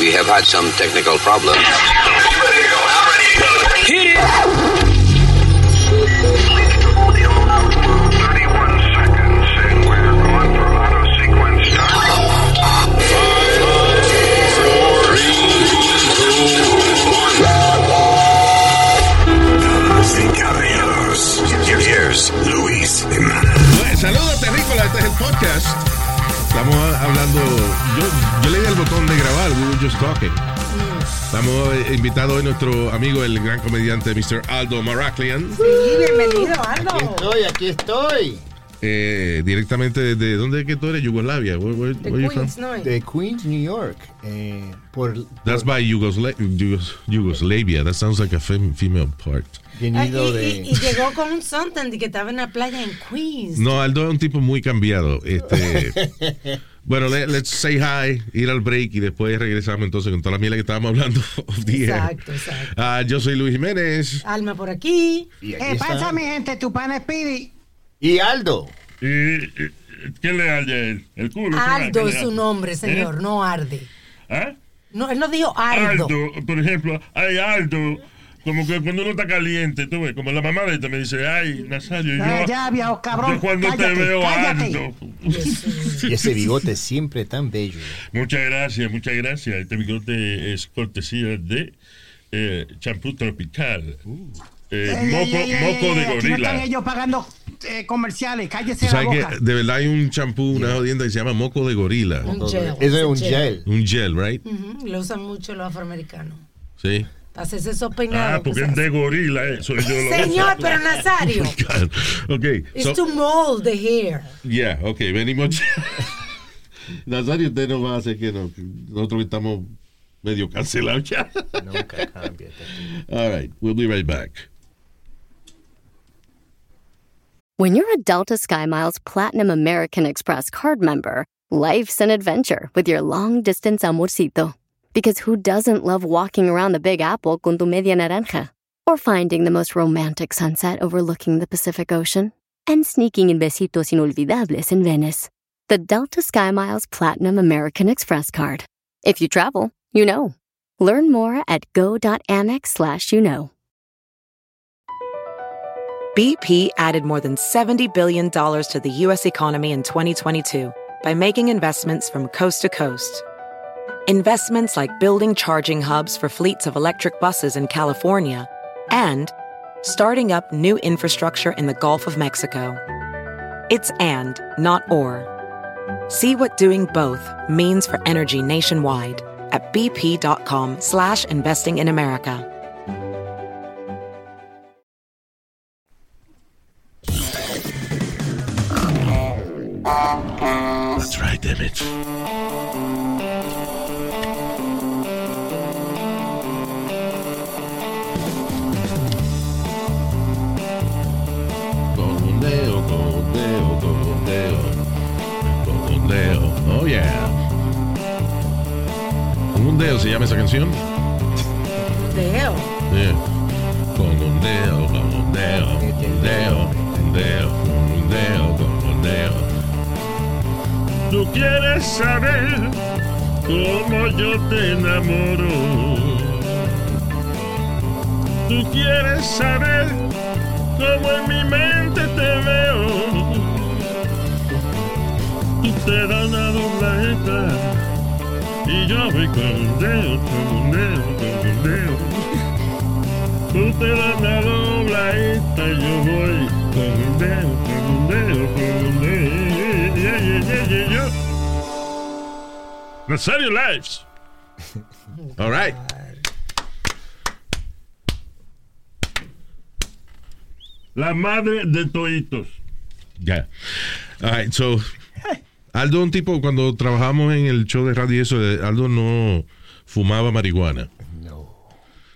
We have had some technical problems. Hit it! Damas y caballeros, here's Luis Bueno, Saludos, terrícolas. Este es el podcast. Estamos hablando. Yo, yo le di el botón de grabar. We were just talking. Estamos eh, invitados hoy nuestro amigo, el gran comediante Mr. Aldo Maraclian. Sí, bienvenido, Aldo. Aquí estoy, aquí estoy. Eh, directamente desde. ¿Dónde es que tú eres? Yugoslavia. Where, where- De where you from? Queens, ¿no? De Queens, New York. Eh, por, That's by Yugosla- Yugos- Yugoslavia. That sounds like a fem- female part. Venido y, de... y- y llegó con un Suntan de que estaba en la playa en Queens. No, Aldo es un tipo muy cambiado. Este, bueno, let- let's say hi, ir al break y después regresamos entonces con toda la mierda que estábamos hablando. Exacto, exacto. Ah, yo soy Luis Jiménez. Alma por aquí. Aquí Eh, pasa mi gente, tu pana Speedy. Y Aldo. ¿Y, y- qué le halla él? ¿El culo? Aldo ¿Qué es su nombre, señor, no Arde. ¿Ah? No, él no dijo Aldo. Aldo, por ejemplo, ay, Aldo, como que cuando uno está caliente, tú ves, como la mamá de esta me dice, ay, Nazario, yo, Ah, ya, viejo cabrón. yo cuando cállate, te veo cállate. Aldo. Y ese bigote siempre tan bello. Muchas gracias, muchas gracias. Este bigote es cortesía de eh, champú tropical. Eh, Ey, moco ey, ey, moco de aquí No están gorila. ellos pagando eh, comerciales. Cállese la boca. que de verdad hay un champú, una jodienda que se llama moco de gorila. Un gel. Eso es un ese gel. Un gel, right? Ujú, Lo usan mucho los afroamericanos. Sí. Para hacerse esos peinados. Ah, porque es de gorila, eso yo lo Señor, pero Nazario. ok. It's so- to mold the hair. yeah, ok, venimos. Nazario, usted no va a hacer que no. Nosotros estamos medio cancelados ya. Nunca cambia. All right, we'll be right back. When you're a Delta SkyMiles Platinum American Express card member, life's an adventure with your long distance amorcito. Because who doesn't love walking around the Big Apple con tu media naranja? Or finding the most romantic sunset overlooking the Pacific Ocean? And sneaking in besitos inolvidables in Venice. The Delta SkyMiles Platinum American Express card. If you travel, you know. Learn more at go.amex slash you know. BP added more than $70 billion to the U.S. economy in 2022 by making investments from coast to coast. Investments like building charging hubs for fleets of electric buses in California and starting up new infrastructure in the Gulf of Mexico. It's and, not or. See what doing both means for energy nationwide at bp.com slash investing in America. That's right, damn it. Cogondeo se llama esa canción. Deo. Yeah. Cogondeo, cogondeo, cogondeo, cogondeo, cogondeo, cogondeo. Tú quieres saber cómo yo te enamoro. Tú quieres saber cómo en mi mente te veo. Tú te das una dobladita y yo voy con un dedo, con un dedo, con un dedo. Tú te das una dobladita y yo voy con un dedo, con un dedo, con un dedo. Yeah, yeah, yeah, yeah, yeah. Nazario Lives. All right. La madre de toitos. Ya. All right, so. Aldo, un tipo, cuando trabajamos en el show de radio y eso, eh, Aldo no fumaba marihuana. No.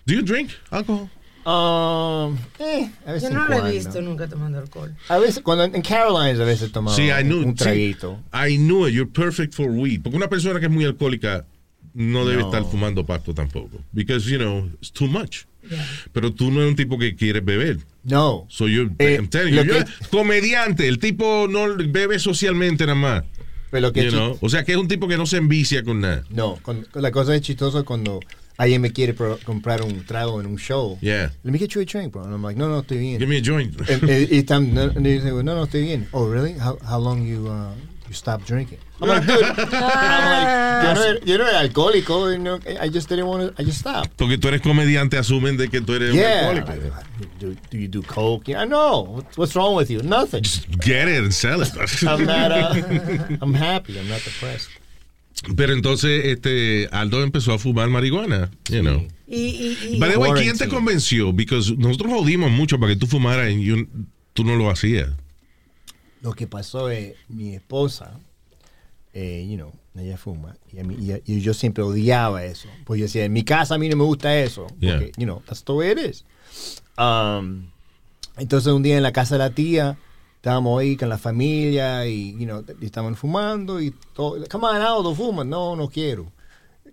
Do you drink alcohol? Um, eh, a veces Yo no lo he cuando. visto nunca tomando alcohol. A veces, cuando en Carolines a veces tomaba Sí, I knew. un sí, traguito. I knew it. You're perfect for weed. Porque una persona que es muy alcohólica no debe No. estar fumando pasto tampoco. Because, you know, it's too much. Yeah. Pero tú no eres un tipo que quiere beber. No. So you're, Eh, I'm telling you, lo you're que- comediante. El tipo no bebe socialmente nada más. Pero que You know? O sea que es un tipo que no se envicia con nada. No, con- con la cosa es chistosa cuando alguien me quiere pro- comprar un trago en un show. Yeah. Let me get you a drink, bro. And I'm like, no, no, estoy bien. Give me a joint. And- and- y no, no, y dice, no, no, estoy bien. Oh, really? How, how long you, uh, you stopped drinking? I'm like, dude. I'm like, yo, no era, yo no era alcohólico. you know, I just didn't want to, I just stopped. Porque tú eres comediante, asumen de que tú eres Yeah. un alcohólico. Do, do you do coke? Yeah, no. What's, what's wrong with you? Nothing. Get it and sell it. I'm not, uh, I'm happy. I'm not depressed. Pero entonces este Aldo empezó a fumar marihuana, you know. Y, y, y- By the way, ¿quién te convenció? Because nosotros jodimos mucho para que tú fumaras y tú no lo hacías. Lo que pasó es mi esposa, eh, you know, ella fuma y, a mí- y- y yo siempre odiaba eso. Pues yo decía, en mi casa a mí no me gusta eso. Yeah. Porque, you know, that's the way it is. Um, entonces un día en la casa de la tía estábamos ahí con la familia y, you know, y estaban fumando y todo. Come on, Aldo, fuma. No, no quiero.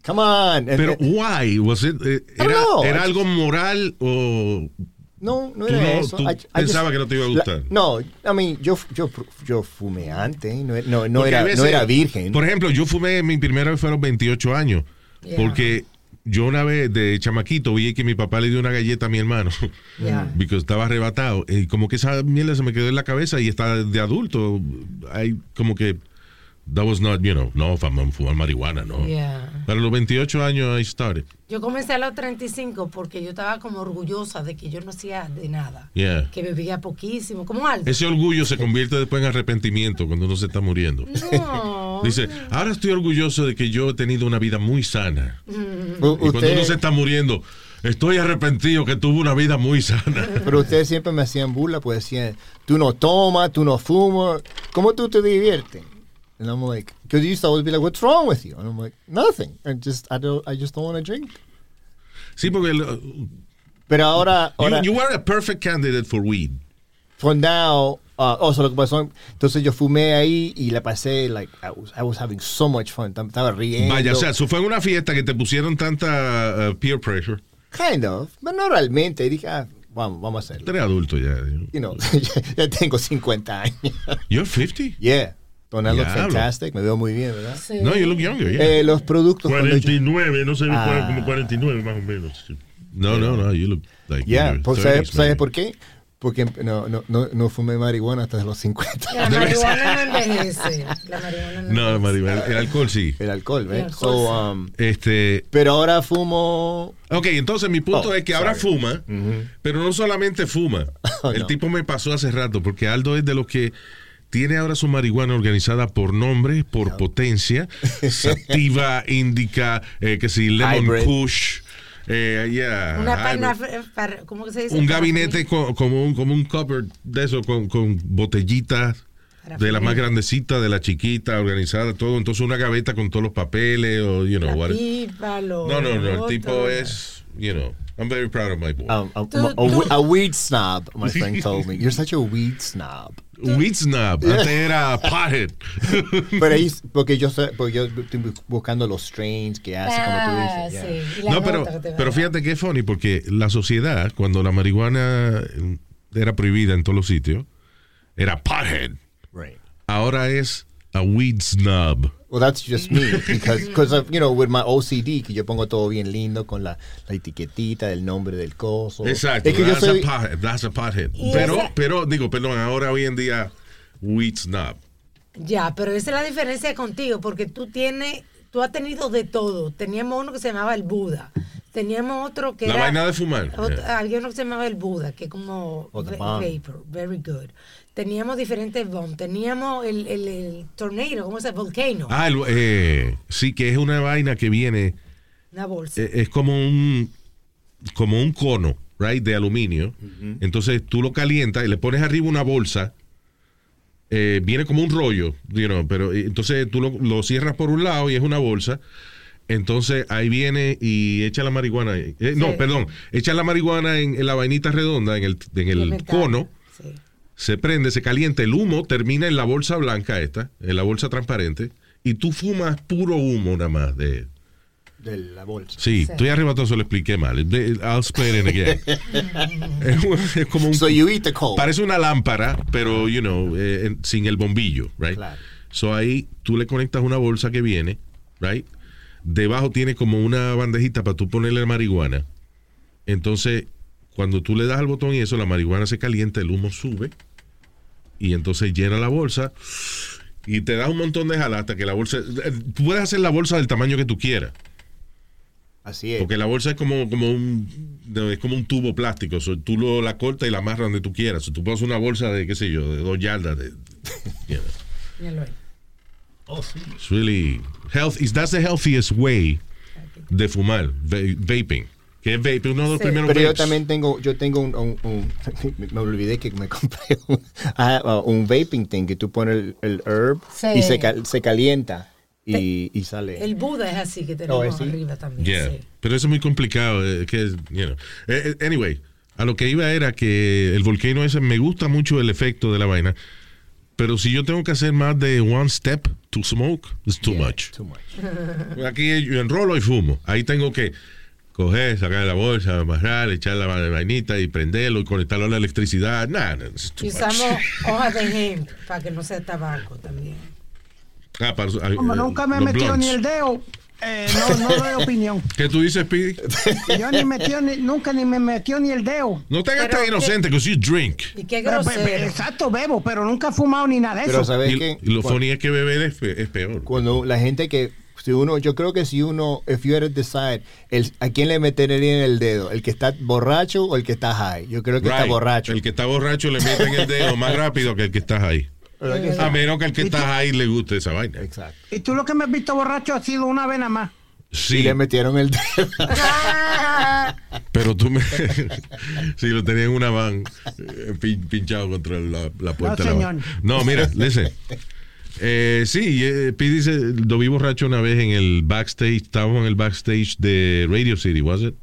Come on. Pero why? Was it, eh, era. ¿Era algo moral o No, no era no- eso. tú I- I pensabas que no te iba a la- gustar. no, I mean, yo, yo, yo fumé antes, no, no, no era, veces- no era virgen. Por ejemplo, yo fumé, mi primera vez fueron 28 años. Yeah. Porque yo una vez de chamaquito vi que mi papá le dio una galleta a mi hermano. Yeah. Porque estaba arrebatado. Y como que esa mierda se me quedó en la cabeza y está de adulto. Hay como que. That was not, you know, no, fumar, fumar marihuana, no. Yeah. Para los 28 años I started. Yo comencé a los 35 porque yo estaba como orgullosa de que yo no hacía de nada. Yeah. Que bebía poquísimo, como algo. Ese orgullo se convierte después en arrepentimiento cuando uno se está muriendo. No. Dice, ahora estoy orgulloso de que yo he tenido una vida muy sana. U- Y cuando uno se está muriendo, estoy arrepentido que tuve una vida muy sana. Pero ustedes siempre me hacían burla, pues decían, tú no tomas, tú no fumas, ¿cómo tú te diviertes? And I'm like, because you used to always be like, what's wrong with you? And I'm like, nothing. I just, I don't, I just don't want to drink. Sí, porque el- Pero ahora, you, ahora you were a perfect candidate for weed. for now, uh, oh, so lo que pasó, entonces yo fumé ahí y la pasé, like, I was, I was having so much fun. Estaba riendo. Vaya, o sea, eso fue en una fiesta que te pusieron tanta uh, peer pressure. Kind of, pero no realmente. Dije, ah, vamos, vamos a Tú hacerlo. eres adulto ya. You know, ya tengo 50 años. You're 50? Yeah. Don't I look fantastic? Me veo muy bien, ¿verdad? Sí. No, you look younger, yeah. Eh, los productos. cuando yo- 49, no sé, Ah. como 49 más o menos. No, no, no, you look like Yeah, pues, 30s, ¿sabes, ¿sabes por qué? Porque no, no, no, no fumé marihuana hasta los 50. La marihuana no envejece. La marihuana no No, envejece. Maribel, el alcohol sí. El alcohol, El ¿ves? alcohol, So, um, Este, pero ahora fumo. Ok, entonces mi punto Oh, es que ahora sorry. fuma, pero no solamente fuma. Oh, El no. tipo me pasó hace rato, porque Aldo es de los que tiene ahora su marihuana organizada por nombre, por potencia, sativa, indica, eh, que si lemon Hybrid. kush, eh, yeah, Una paina, para- ¿cómo que se dice? un gabinete fumar. co- como un, como un cupboard de eso, con, con botellitas. De la más grandecita, de la chiquita, organizada, todo. Entonces una gaveta con todos los papeles o, you know, La what- pipa, lo No, no, no. El tipo es, you know, I'm very proud of my boy. Um, a, Tú- a- a we- a weed snob, my friend told me. You're such a weed snob. Weed snob. Antes era pothead. Pero ahí, porque yo, porque yo estoy bu- buscando los strains que hace, como tú Ah, dices. yeah. sí. Y la no, pero, pero a fíjate que es funny porque la sociedad, cuando la marihuana eh, era prohibida en todos los sitios, era pothead. Right. Ahora es a weed snob. Well, that's just me because, because of, you know, with my OCD, que yo pongo todo bien lindo con la, la etiquetita del nombre del coso. Exacto. Es que yo that's, soy, a pothead, that's a pothead. Pero, esa- pero, digo, perdón, ahora hoy en día, weed snob. Ya, pero esa es la diferencia contigo, porque tú tienes, tú has tenido de todo. Teníamos uno que se llamaba el Buda. Teníamos otro que La era... vaina de fumar. Otro- Yeah. Había uno que se llamaba el Buda, que es como vapor, very good. Teníamos diferentes bombs. Teníamos el, el, el tornado, ¿cómo se llama? Volcano. Ah, el- eh, sí, que es una vaina que viene, Una bolsa. eh, es como un, como un cono, right, de aluminio. Entonces tú lo calientas y le pones arriba una bolsa. eh, viene como un rollo, you know, pero entonces tú lo, lo cierras por un lado y es una bolsa. Entonces ahí viene y echa la marihuana. ahí. Eh, No, perdón, echa la marihuana en, en la vainita redonda, en el, en el cono. Sí. se prende, se calienta, el humo termina en la bolsa blanca esta, en la bolsa transparente, y tú fumas puro humo nada más de... de la bolsa. Sí, Sí. estoy arriba todo eso lo expliqué mal. De- I'll explain it again. es, como un... So you eat the coal. parece una lámpara, pero, you know, eh, en- sin el bombillo, right? Claro. So ahí tú le conectas una bolsa que viene, right? Debajo tiene como una bandejita para tú ponerle marihuana. Entonces, cuando tú le das al botón y eso, la marihuana se calienta, el humo sube y entonces llena la bolsa y te da un montón de jala hasta que la bolsa. eh, Tú puedes hacer la bolsa del tamaño que tú quieras. Así es. Porque la bolsa es como, como un es como un tubo plástico. So, tú lo, la cortas y la amarras donde tú quieras. So, tú puedes hacer una bolsa de, qué sé yo, de dos yardas. De, you know. Míralo ahí. It's really health is that's the healthiest way de fumar, va- vaping. Que es vaping, uno de los Sí. primeros Pero yo también tengo, yo tengo un, un- un- me olvidé que me compré un, ah, ah, un vaping thing que tú pones el, el herb Sí. y se, cal- se calienta y, y sale. El Buda es así que tenemos Oh, ¿es así? arriba también. Yeah. sí. Pero eso es muy complicado. eh, que, es, you know. Eh, eh, anyway, a lo que iba era que el volcano ese me gusta mucho el efecto de la vaina. Pero si yo tengo que hacer más de one step to smoke, it's too Yeah, much. too much. Aquí yo enrolo y fumo. Ahí tengo que coger, sacar la bolsa, amarrar, echar la va- vainita y prenderlo y conectarlo a la electricidad. Nah, too Y much. usamos hojas de hemp para que no sea tabaco también. Ah, para- Como eh, nunca me he metido ni el dedo, eh, no, no doy opinión. ¿Qué tú dices, Speedy? Yo ni metió ni, nunca ni me metió ni el dedo. No te hagas tan que- inocente, que you drink. Y qué Pero, exacto, bebo, pero nunca he fumado ni nada de Pero eso. sabes Y, que lo funny es que beber es, es peor. cuando la gente que si uno, yo creo que si uno, if you had to decide, el, ¿a quién le meterían el dedo? ¿El que está borracho o el que está high? Yo creo que está borracho. El que está borracho le meten el dedo más rápido que el que está ahí. ¿Verdad que sí? A menos que el que ¿Y está ahí le guste esa vaina. Exacto. Y tú lo que me has visto borracho ha sido una vez nada más. Y Sí, le metieron el dedo. pero tú me. sí, lo tenía en una van eh, pin- pinchado contra la, la puerta. de la señor. No, mira, listen. Eh, sí, eh, Pete dice, lo vi borracho una vez en el backstage, estábamos en el backstage de Radio City, ¿was it?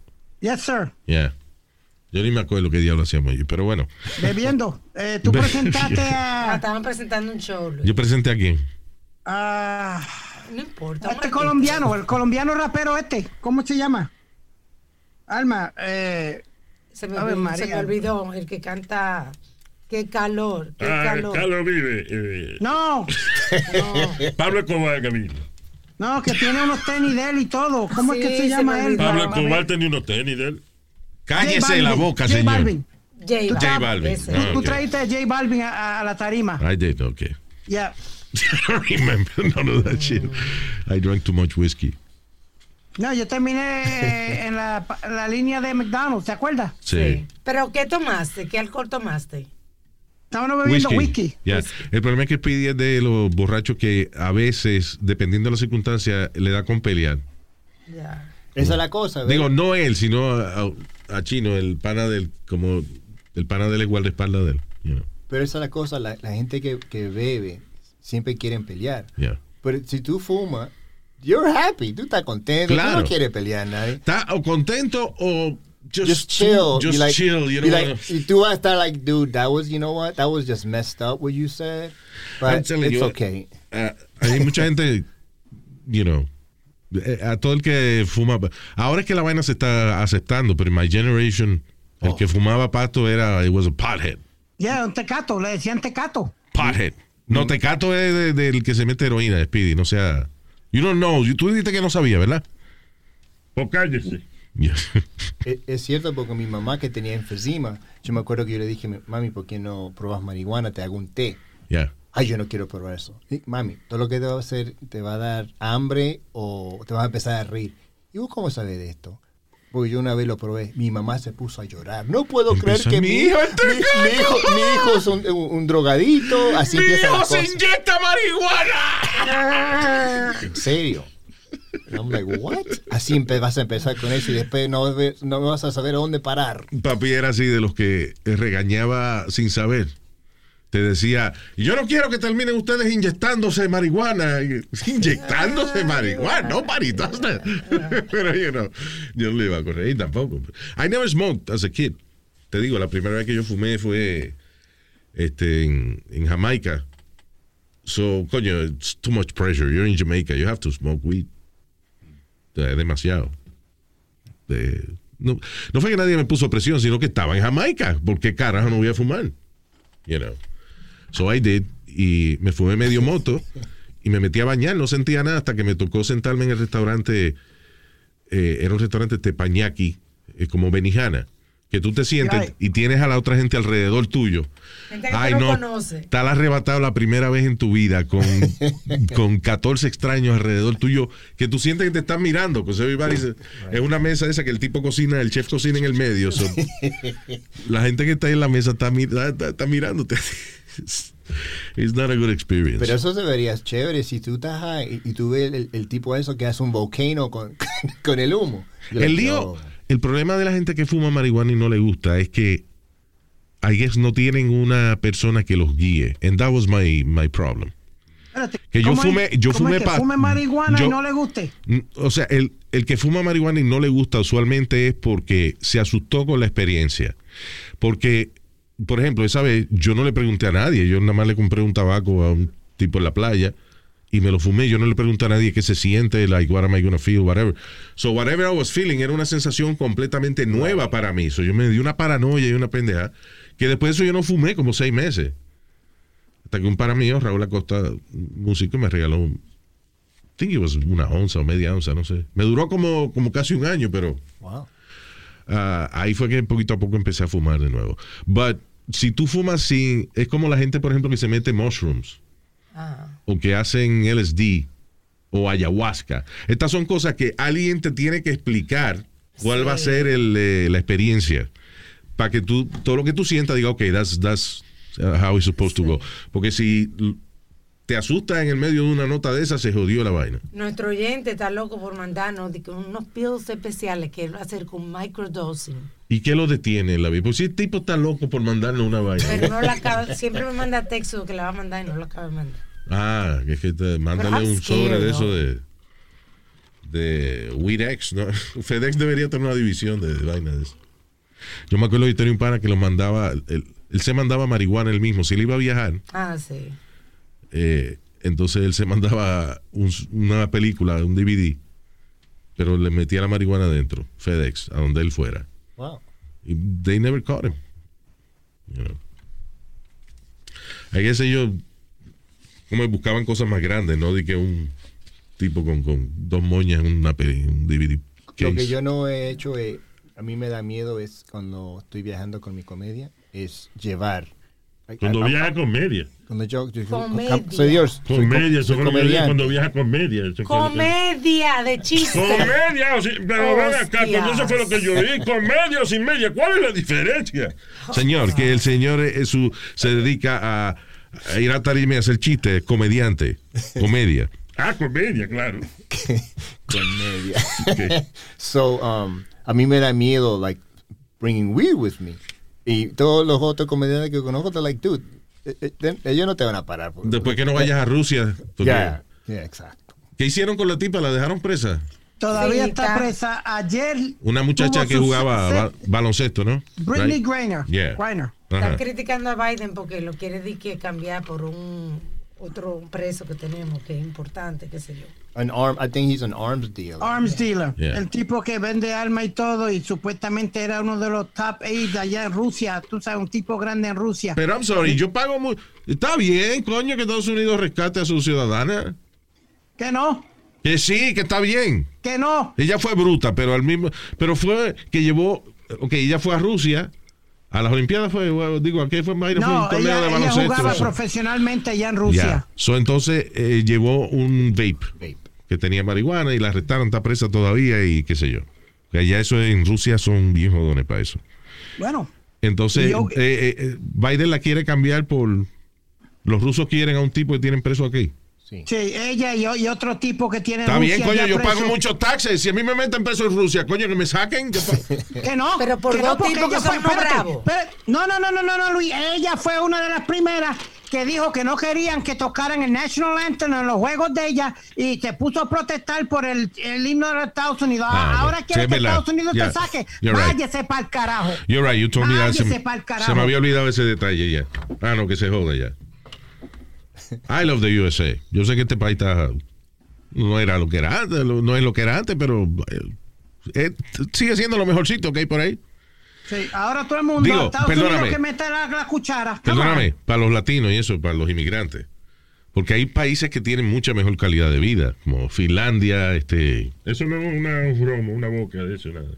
Yes, sir. Yeah. Yo ni me acuerdo qué diablo hacíamos allí, pero bueno. Bebiendo. Eh, tú presentaste Ah, a, estaban presentando un show. Luis. Yo presenté a quién. a No importa. este colombiano, el colombiano rapero este. ¿Cómo se llama? Alma, eh, Se me, olvidó, se me María. olvidó el que canta. Qué calor, qué Ah, calor. Carlos vive. eh, no, No. Pablo Escobar, Camilo. no, que tiene unos tenis de él y todo. ¿Cómo es que se se llama él? Pablo. Escobar tenía unos tenis de él. Cállese la boca, J señor. Balvin. J Tú Balvin, J Balvin. Ah, Tú ok. trajiste a J Balvin a, la tarima. I did, okay. Ya. I don't remember none of that shit. I drank too much whiskey. No, yo terminé en la, la línea de McDonald's, ¿te acuerdas? Sí. Pero ¿qué tomaste? ¿Qué alcohol tomaste? Estábamos bebiendo whisky. Yeah. El problema es que Speedy es de los borrachos que a veces, dependiendo de las circunstancias, le da con pelear. Ya. Esa es la cosa. ¿ves? Digo, no él, sino a, a Chino, el pana del, como el pana del guardaespaldas de él. You know. Pero esa es la cosa, la, la gente que, que bebe siempre quieren pelear. Yeah. Pero si tú fumas, you're happy, tú estás contento, tú Claro. no quieres pelear a nadie. Está o contento o just, Just chill. Just like- chill. You know, like- y tú vas a estar like, dude, that was, you know what, that was just messed up what you said. But it's you, okay. eh, hay mucha gente, you know, a todo el que fuma. Ahora es que la vaina se está aceptando, pero en my generation, el que fumaba pasto era, it was a pothead. Ya, un tecato, le decían tecato. Pothead. No, tecato es de- del que se mete heroína, Speedy, no sea. You don't know. Tú dijiste que no sabía, ¿verdad? Pues cállese. Yeah. Es, es cierto porque mi mamá que tenía enfisema, yo me acuerdo que yo le dije, mami, ¿por qué no probas marihuana? Te hago un té. Yeah. Ay, yo no quiero probar eso. Y, mami, todo lo que te va a hacer te va a dar hambre o te vas a empezar a reír. ¿Y vos cómo sabes de esto? Porque yo una vez lo probé. Mi mamá se puso a llorar. No puedo creer que "Mi mi, hijo es mi- mi hijo, mi hijo es un, un- un drogadito. Así empieza la cosa. inyecta marihuana! En serio. I'm like, what? Así vas a empezar con eso y después no, no vas a saber a dónde parar. Papi era así de los que regañaba sin saber. Te decía, yo no quiero que terminen ustedes inyectándose marihuana. Y- Inyectándose marihuana, no maritas. Pero you know, yo no le iba a correr tampoco. I never smoked as a kid. Te digo, la primera vez que yo fumé fue este, en, en Jamaica. So, coño, it's too much pressure. You're in Jamaica. You have to smoke weed. Demasiado. De- no, no fue que nadie me puso presión, sino que estaba en Jamaica. ¿Por qué carajo no voy a fumar? You know. So I did. Y me fumé medio moto. y me metí a bañar, no sentía nada hasta que me tocó sentarme en el restaurante, eh, era un restaurante tepañaki, eh, como Benihana, que tú te sientes Right. y tienes a la otra gente alrededor tuyo. Gente que Ay, no. Estás arrebatado la primera vez en tu vida con, con 14 extraños alrededor tuyo que tú sientes que te están mirando. Pues everybody- es una mesa esa que el tipo cocina, el chef cocina en el medio. so, la gente que está ahí en la mesa está- está- está mirándote. It's not a good experience. Pero eso se vería chévere si tú estás ahí y, y tú ves el, el tipo eso que hace un volcano con, con el humo. Yo el lío, el problema de la gente que fuma marihuana y no le gusta es que I guess no tienen una persona que los guíe. And that was my, my problem. Espérate, Que yo ¿cómo es- fume- yo cómo es fumé que fume marihuana yo- y no le guste. O sea, el, el que fuma marihuana y no le gusta usualmente es porque se asustó con la experiencia. Porque, por ejemplo, esa vez yo no le pregunté a nadie, yo nada más le compré un tabaco a un tipo en la playa y me lo fumé. Yo no le pregunté a nadie qué se siente, like, what am I gonna feel, whatever. So, whatever I was feeling era una sensación completamente nueva para mí. So, yo me di una paranoia y una pendeja que después de eso yo no fumé como seis meses. Hasta que un para mío, Raúl Acosta, un músico, me regaló I think it was una onza o media onza, no sé. Me duró como, como casi un año, pero Wow. ah, ahí fue que poquito a poco empecé a fumar de nuevo. But si tú fumas sin, es como la gente, por ejemplo, que se mete mushrooms Ah. o que hacen LSD o ayahuasca. Estas son cosas que alguien te tiene que explicar cuál va a ser el, eh, la experiencia para que tú todo lo que tú sientas diga, ok, that's, that's uh, how it's supposed to go. Porque si te asustas en el medio de una nota de esa, se jodió la vaina. Nuestro oyente está loco por mandarnos de unos pills especiales que él va a hacer con microdosing. ¿Y qué lo detiene la vida? Pues si el tipo está loco por mandarle una vaina. Pero no la acaba, siempre me manda texto que la va a mandar y no la acaba de mandar. Ah, que es que te mándale un sobre de eso de de WeedX, ¿no? FedEx debería tener una división de, de vaina de eso. Yo me acuerdo tenía un pana que lo mandaba, él, él se mandaba marihuana él mismo, si él iba a viajar, Ah, sí. Eh, entonces él se mandaba un- una película, un DVD, pero le metía la marihuana adentro, FedEx, a donde él fuera. Wow. Y they never caught him. You know. I guess ellos como buscaban cosas más grandes, no de que un tipo con, con dos moñas en una peli, un DVD Lo que yo no he hecho, eh, a mí me da miedo es cuando estoy viajando con mi comedia, es llevar. Cuando viaja comedia. Cuando yo, yo- Comedia. soy Dios. soy co- Comedia, eso soy comediante. cuando viaja comedia. es cuando- Comedia de chiste. Comedia, o pero ven acá, pues eso fue lo que yo vi. Comedia o sin media, ¿cuál es la diferencia? Señor, que el señor es su, se dedica a, a ir a tarima y hacer chistes, comediante, comedia. Ah, comedia, claro. Comedia. So, um, a mí me da miedo, like, bringing weed with me. Y todos los otros comediantes que conozco, they're like, dude, eh, eh, then- ellos no te van a parar. por- Después que no vayas a Rusia. Ya, ya, exacto. ¿Qué hicieron con la tipa? ¿La dejaron presa? Todavía Sí, está presa. Ayer. Una muchacha que jugaba ba- baloncesto, ¿no? Britney Right? Griner. Yeah. Están criticando a Biden porque lo quiere que cambiar por un otro preso que tenemos que es importante, qué sé yo. An arm, I think he's an arms dealer. Arms dealer. Yeah. El tipo que vende armas y todo y supuestamente era uno de los top 8 allá en Rusia. Tú sabes, un tipo grande en Rusia. Pero I'm sorry, yo pago muy... Está bien, coño, que Estados Unidos rescate a su ciudadana. Que no, Que sí, que está bien. que no. Ella fue bruta, pero al mismo... Pero fue que llevó... Ok, ella fue a Rusia. A las Olimpiadas fue... bueno, digo, aquí fue, fue un No, torneo ella, de ella baloncesto. jugaba eso. profesionalmente allá en. Rusia. So, entonces eh, llevó un vape, Vape. que tenía marihuana y la arrestaron, está presa todavía y qué sé yo. Allá eso en Rusia son bien jodones para eso. Bueno, Entonces, yo- eh, eh, eh, Biden la quiere cambiar por... Los rusos quieren a un tipo que tienen preso aquí. Sí. sí, ella y, y otro tipo que tiene en Está bien, coño, yo preso. pago muchos taxes. Si a mí me meten preso en Rusia, coño, que me saquen. Que no. Pero por que dos no, tipos que son bravos. No, no, no, no, no, no, Luis. Ella fue una de las primeras que dijo que no querían que tocaran el National Anthem en los juegos de ella y se puso a protestar por el, el himno de los Estados Unidos. Ah, Ahora sí, quiere que. Estados Unidos Yeah, te saque. you're right. Váyase para el carajo. You're right, you told me that. Se, Váyase se me había olvidado ese detalle ya. Ah, no, que se joda ya. I love the USA. Yo sé que este país está... No era lo que era antes, no es lo que era antes, pero... eh, eh, sigue siendo lo mejorcito que hay por ahí. Sí, ahora todo el mundo, Digo, Estados perdóname. Unidos que mete la, la cuchara. Come Perdóname, on. para los latinos y eso, para los inmigrantes. Porque hay países que tienen mucha mejor calidad de vida, como Finlandia, este, Eso no es una, un romo, una boca de eso, nada.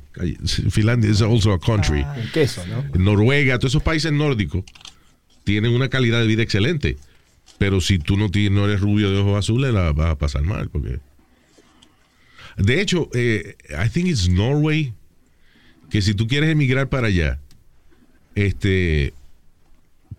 Finlandia is also a country. Ah. El queso, ¿no? Noruega, todos esos países nórdicos tienen una calidad de vida excelente. Pero si tú no, ti- no eres rubio de ojos azules, la vas a pasar mal. Porque... De hecho, eh, I think it's Norway, que si tú quieres emigrar para allá, este,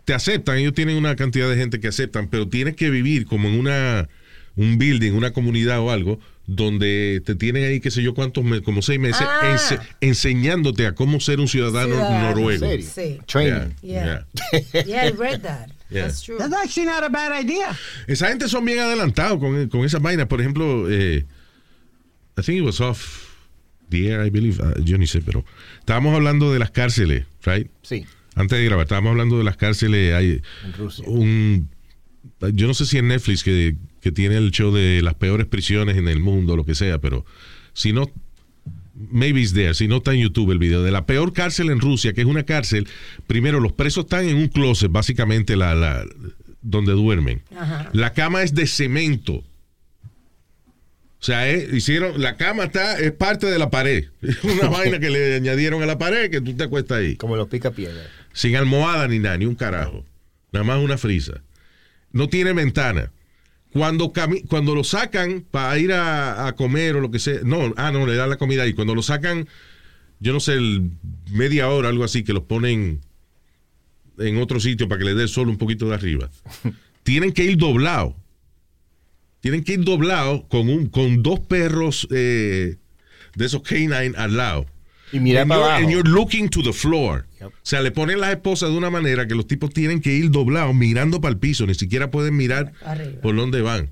te aceptan, ellos tienen una cantidad de gente que aceptan, pero tienes que vivir como en una un building, una comunidad o algo, donde te tienen ahí, qué sé yo, cuántos meses, como seis meses, Ah. ense- enseñándote a cómo ser un ciudadano, Ciudadano, noruego. Sí. Training. Yeah. Yeah. Yeah, I read that. Yeah. That's true. That's actually not a bad idea. Esa gente son bien adelantados con, con esas vainas. Por ejemplo, eh, I think it was off the air, I believe. Ah, yo ni sé, pero estábamos hablando de las cárceles, right? Sí, Antes de grabar, estábamos hablando de las cárceles. Hay en Rusia. un. Yo no sé si en Netflix que, que tiene el show de las peores prisiones en el mundo, lo que sea, pero si no. Maybe it's there, si no está en YouTube el video de la peor cárcel en Rusia, que es una cárcel. Primero, los presos están en un closet, básicamente, la, la, donde duermen. Ajá. La cama es de cemento. O sea, es- hicieron, la cama está, es parte de la pared. Es una vaina que le añadieron a la pared que tú te acuestas ahí. Como los pica piedra. Sin almohada ni nada, ni un carajo. Nada más una frisa. No tiene ventana. Cuando, cami- cuando lo sacan para ir a, a comer o lo que sea, no, ah, no, le dan la comida ahí. Cuando lo sacan, yo no sé, el- media hora, algo así, que los ponen en otro sitio para que le dé el sol un poquito de arriba. Tienen que ir doblados. Tienen que ir doblados con, un, con dos perros eh, de esos canine al lado. Y mirar And para you're- abajo. and you're looking to the floor. Yep. O sea, le ponen las esposas de una manera que los tipos tienen que ir doblados mirando para el piso, ni siquiera pueden mirar Arriba. por dónde van.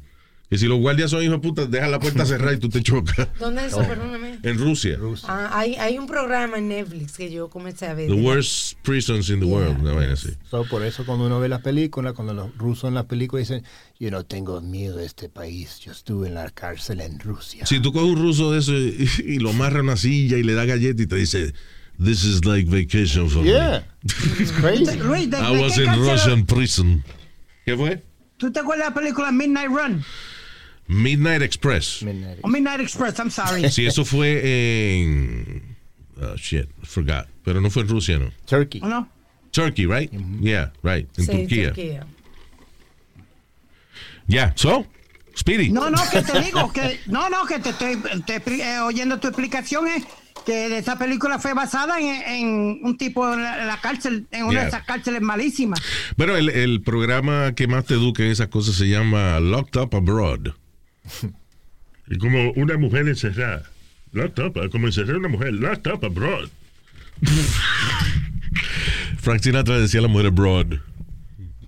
Que si los guardias son hijos de puta, dejan la puerta cerrada y tú te chocas. ¿Dónde es eso? Perdóname. En Rusia. Ah, hay, hay un programa en Netflix que yo comencé a ver. The worst prisons in the world. Una vaina así. So, por eso cuando uno ve las películas, cuando los rusos en las películas dicen, yo no tengo miedo de este país, yo estuve en la cárcel en Rusia. Si tú coges un ruso de eso y, y lo amarra a una silla y le da galleta y te dice, This is like vacation for Yeah, it's crazy. Luis, ¿de, me. I was in Russian prison. ¿Qué fue? ¿Tú te acuerdas de la película Midnight Run? Midnight Express. Midnight. O Midnight Express, I'm sorry. Sí, eso fue en. Oh, shit, forgot. Pero no fue en Rusia, ¿no? Turkey. ¿O no? Turkey, right? Yeah, right. En Sí, Turquía. Turquía. Yeah, so, Speedy. No, no, que te digo, que no, no, que te estoy te eh, oyendo tu explicación es que esa película fue basada en, en un tipo en la, en la cárcel, en una Yeah. de esas cárceles malísimas. Bueno, el, el programa que más te educa en esas cosas se llama Locked Up Abroad. Y como una mujer encerrada. Locked up, como encerrar a una mujer. Locked up abroad. Frank Sinatra decía a la mujer abroad.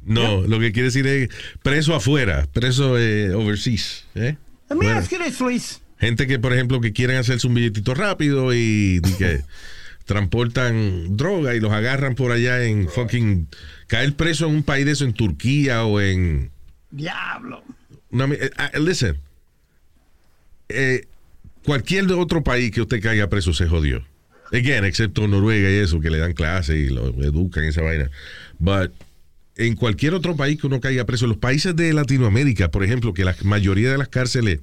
No, lo que quiere decir es preso afuera, preso eh, overseas. ¿eh? Let me Bueno. ask you this, Luis. Gente que, por ejemplo, que quieren hacerse un billetito rápido y, y que transportan droga y los agarran por allá en fucking... Caer preso en un país de eso, en Turquía o en... Diablo. una ah, listen, eh, cualquier otro país que usted caiga preso se jodió. Again, excepto Noruega y eso, que le dan clases y lo educan y esa vaina. But en cualquier otro país que uno caiga preso, los países de Latinoamérica, por ejemplo, que la mayoría de las cárceles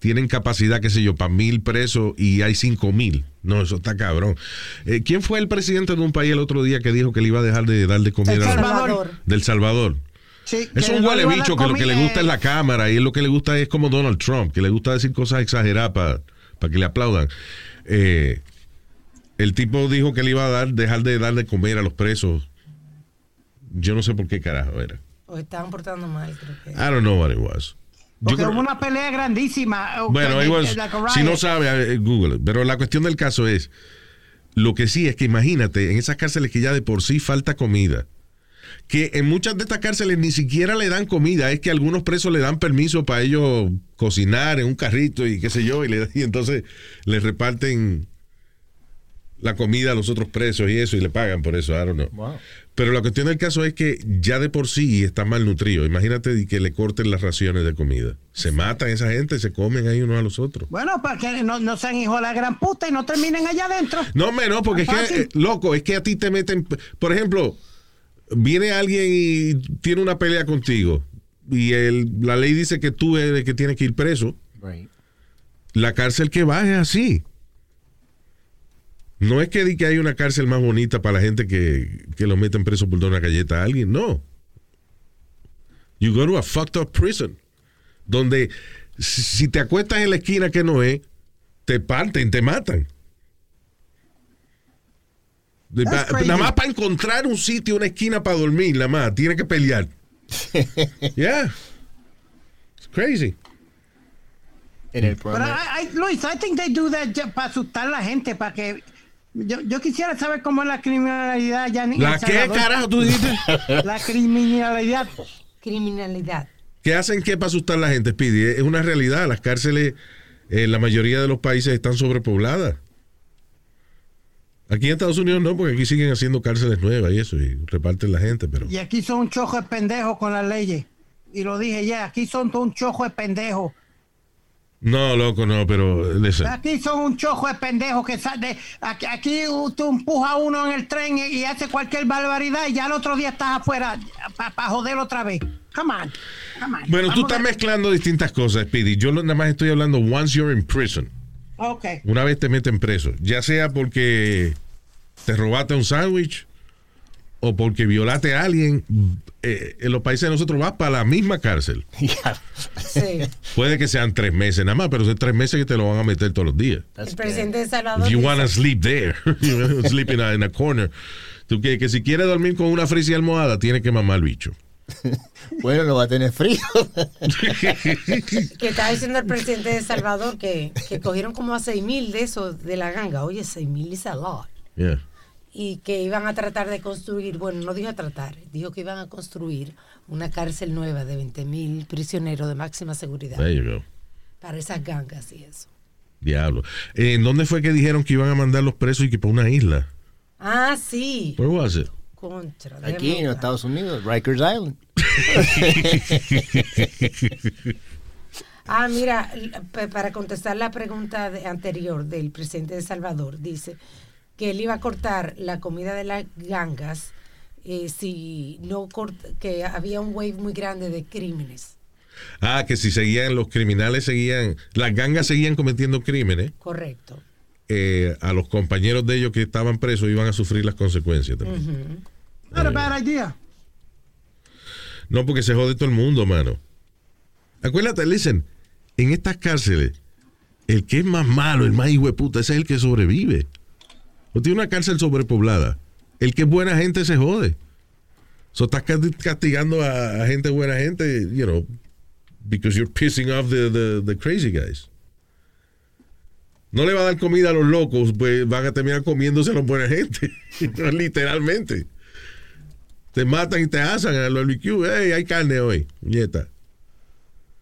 tienen capacidad, qué sé yo, para mil presos y hay cinco mil. No, eso está cabrón. Eh, ¿Quién fue el presidente de un país el otro día que dijo que le iba a dejar de darle comida El a los- Salvador. del Salvador? Sí, Es que un huele bicho dar que lo que le gusta es la cámara y él lo que le gusta es como Donald Trump, que le gusta decir cosas exageradas para que le aplaudan. Eh, el tipo dijo que le iba a dar, dejar de darle comer a los presos. Yo no sé por qué carajo era. O estaban portando mal, creo que. I don't know what it was. Porque creo- hubo una pelea grandísima. bueno, was- like si no sabe, Google. it. Pero la cuestión del caso es, lo que sí es que imagínate, en esas cárceles que ya de por sí falta comida, que en muchas de estas cárceles ni siquiera le dan comida, es que algunos presos le dan permiso para ellos cocinar en un carrito y qué sé yo, y, le, y entonces le reparten la comida a los otros presos y eso, y le pagan por eso, I don't know. Wow. Pero la cuestión del caso es que ya de por sí está malnutrido. Imagínate que le corten las raciones de comida. Se matan esa gente, se comen ahí unos a los otros. Bueno, para que no, no sean hijos de la gran puta y no terminen allá adentro. No, no, porque es que, eh, loco, es que a ti te meten. Por ejemplo, viene alguien y tiene una pelea contigo. y el, la ley dice que tú eres el que tienes que ir preso, Right. la cárcel que va es así. No es que, di que hay una cárcel más bonita para la gente que, que lo meten preso por dar una galleta a alguien, no. You go to a fucked up prison. Donde si te acuestas en la esquina que no es, te parten, te matan. Pa- nada más para encontrar un sitio, una esquina para dormir, nada más, tiene que pelear. yeah. It's crazy. En el Pero. I, I- Luis, I think they do that para asustar a la gente, para que... Yo, yo quisiera saber cómo es la criminalidad ya en ¿La qué, carajo, tú dijiste? La criminalidad. Criminalidad. ¿Qué hacen qué para asustar a la gente, Speedy? Es una realidad. Las cárceles en la mayoría de los países están sobrepobladas. Aquí en Estados Unidos no, porque aquí siguen haciendo cárceles nuevas y eso, y reparten la gente, pero... Y aquí son un chojo de pendejos con las leyes. Y lo dije ya, aquí son todo un chojo de pendejos. No, loco, no, pero... listen. Aquí son un chojo de pendejos que sale. Aquí, aquí tú empujas a uno en el tren y, y hace cualquier barbaridad y ya el otro día estás afuera para joder otra vez. Come on. Come on. Bueno, tú Vamos estás a- mezclando distintas cosas, Speedy. Yo nada más estoy hablando once you're in prison. Ok. Una vez te meten preso. Ya sea porque te robaste un sándwich o porque violaste a alguien. eh, en los países de nosotros vas para la misma cárcel. Sí. Puede que sean tres meses nada más, pero son tres meses que te lo van a meter todos los días. El presidente de Salvador. If you dice- wanna sleep there, you sleep in a, in a corner. Tú que, que si quieres dormir con una frisa y almohada, tienes que mamar el bicho. Bueno, no va a tener frío. que está diciendo el presidente de Salvador que, que cogieron como a 6 mil de esos de la ganga. Oye, 6 mil is a lot. Yeah. Y que iban a tratar de construir, bueno, no dijo a tratar, dijo que iban a construir una cárcel nueva de 20 mil prisioneros de máxima seguridad There you go. para esas gangas y eso. Diablo. Eh, ¿En dónde fue que dijeron que iban a mandar los presos y que para una isla? Ah, sí. Where was it? Contra. Aquí en. Estados Unidos, Rikers Island. Ah, mira, para contestar la pregunta de- anterior del presidente de Salvador, dice que él iba a cortar la comida de las gangas eh, si no cort- que había un wave muy grande de crímenes. Ah, que si seguían, los criminales seguían, las gangas seguían cometiendo crímenes, Correcto. Eh, a los compañeros de ellos que estaban presos iban a sufrir las consecuencias también. Not a bad idea. No, porque se jode todo el mundo, mano. Acuérdate, listen, en estas cárceles, el que es más malo, el más hijo de puta, ese es el que sobrevive. O tiene una cárcel sobrepoblada. El que es buena gente se jode. So estás casti- castigando a, a gente buena gente, you know, because you're pissing off the, the, the crazy guys. No le va a dar comida a los locos, pues van a terminar comiéndose a los buena gente. Literalmente. Te matan y te asan en el barbecue. Hey, hay carne hoy, nieta.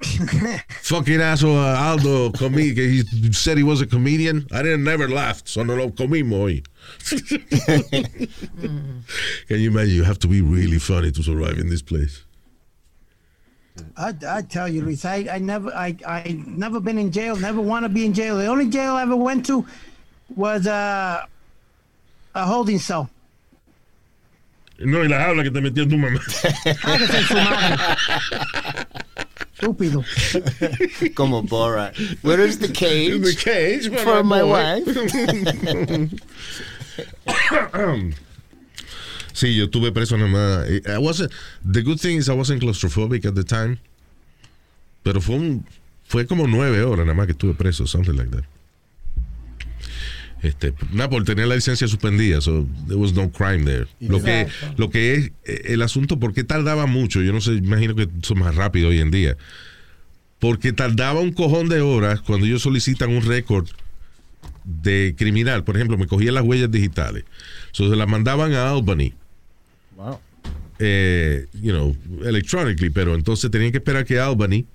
Fucking asshole uh, Aldo comí, que he said he was a comedian. I didn't never laughed, so no lo comimos hoy. Can you imagine? You have to be really funny to survive in this place. I, I tell you, Luis, I, I never, I, I never been in jail. Never want to be in jail. The only jail I ever went to was uh, a holding cell. No, y la jaula que te metió tu mamá. Cállese su madre. Estúpido. Como Borat. Where is the cage? In the cage For my boy. wife. Sí, yo estuve preso nada más. I wasn't, the good thing is I wasn't claustrophobic at the time. Pero fue un, fue como nueve horas nada más que estuve preso, something like that. Este, nada, por tener la licencia suspendida, so there was no crime there. Lo que, lo que es eh, el asunto, ¿por qué tardaba mucho? Yo no sé, imagino que son más rápido hoy en día. Porque tardaba un cojón de horas cuando ellos solicitan un récord de criminal. Por ejemplo, me cogían las huellas digitales. So, se las mandaban a Albany Wow. eh, you know, electronically, pero entonces tenían que esperar que Albany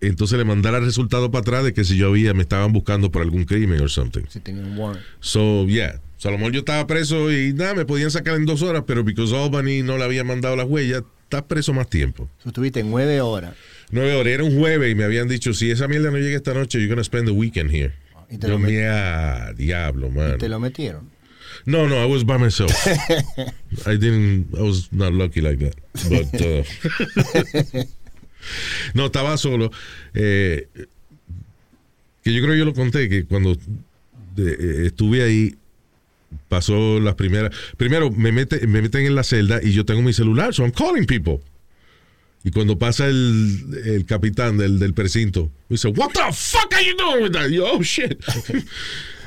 entonces le mandara el resultado para atrás de que si yo había, me estaban buscando por algún crimen or something. Si tenía un warrant. So, yeah. So, a lo mejor yo estaba preso y nada, me podían sacar en dos horas, pero because Albany no le había mandado las huellas, estás preso más tiempo. Estuviste nueve horas. Nueve horas, era un jueves y me habían dicho, si esa mierda no llega esta noche, you're gonna spend the weekend here. Y te Yo lo ah, diablo, man. Te lo metieron. No, no, I was by myself. I didn't, I was not lucky like that. But, uh, No, estaba solo. eh, que yo creo que yo lo conté, que cuando de- eh, estuve ahí, pasó las primeras. Primero, me, mete, me meten en la celda y yo tengo mi celular, so I'm calling people. Y cuando pasa el, el capitán del, del precinto, me dice, What the fuck are you doing with that? Yo, oh shit.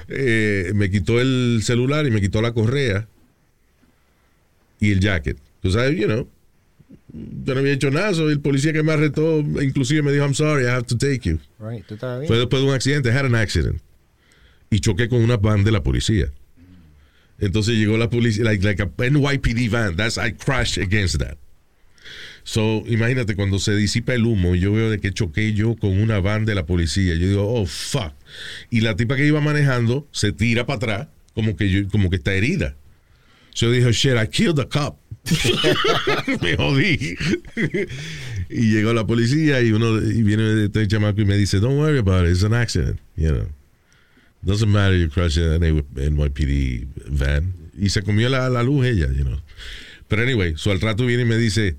Eh, me quitó el celular y me quitó la correa y el jacket. Tú sabes, you know, yo no había hecho nada. so el policía que me arrestó, inclusive me dijo, I'm sorry, I have to take you. Right, tú bien. Fue después de un accidente, I had an accident. Y choqué con una van de la policía. Entonces llegó la policía, like, like a NYPD van. That's, I crashed against that. So, imagínate cuando se disipa el humo y yo veo de que choqué yo con una van de la policía. Yo digo, oh, fuck. Y la tipa que iba manejando se tira para atrás como que, como que está herida. So yo dije, shit, I killed the cop. me jodí. y llegó la policía y uno y viene este chamaco y me dice, don't worry about it, it's an accident, you know. Doesn't matter, you crashed in an NYPD van. Y se comió la, la luz ella, you know. Pero anyway, so al rato viene y me dice,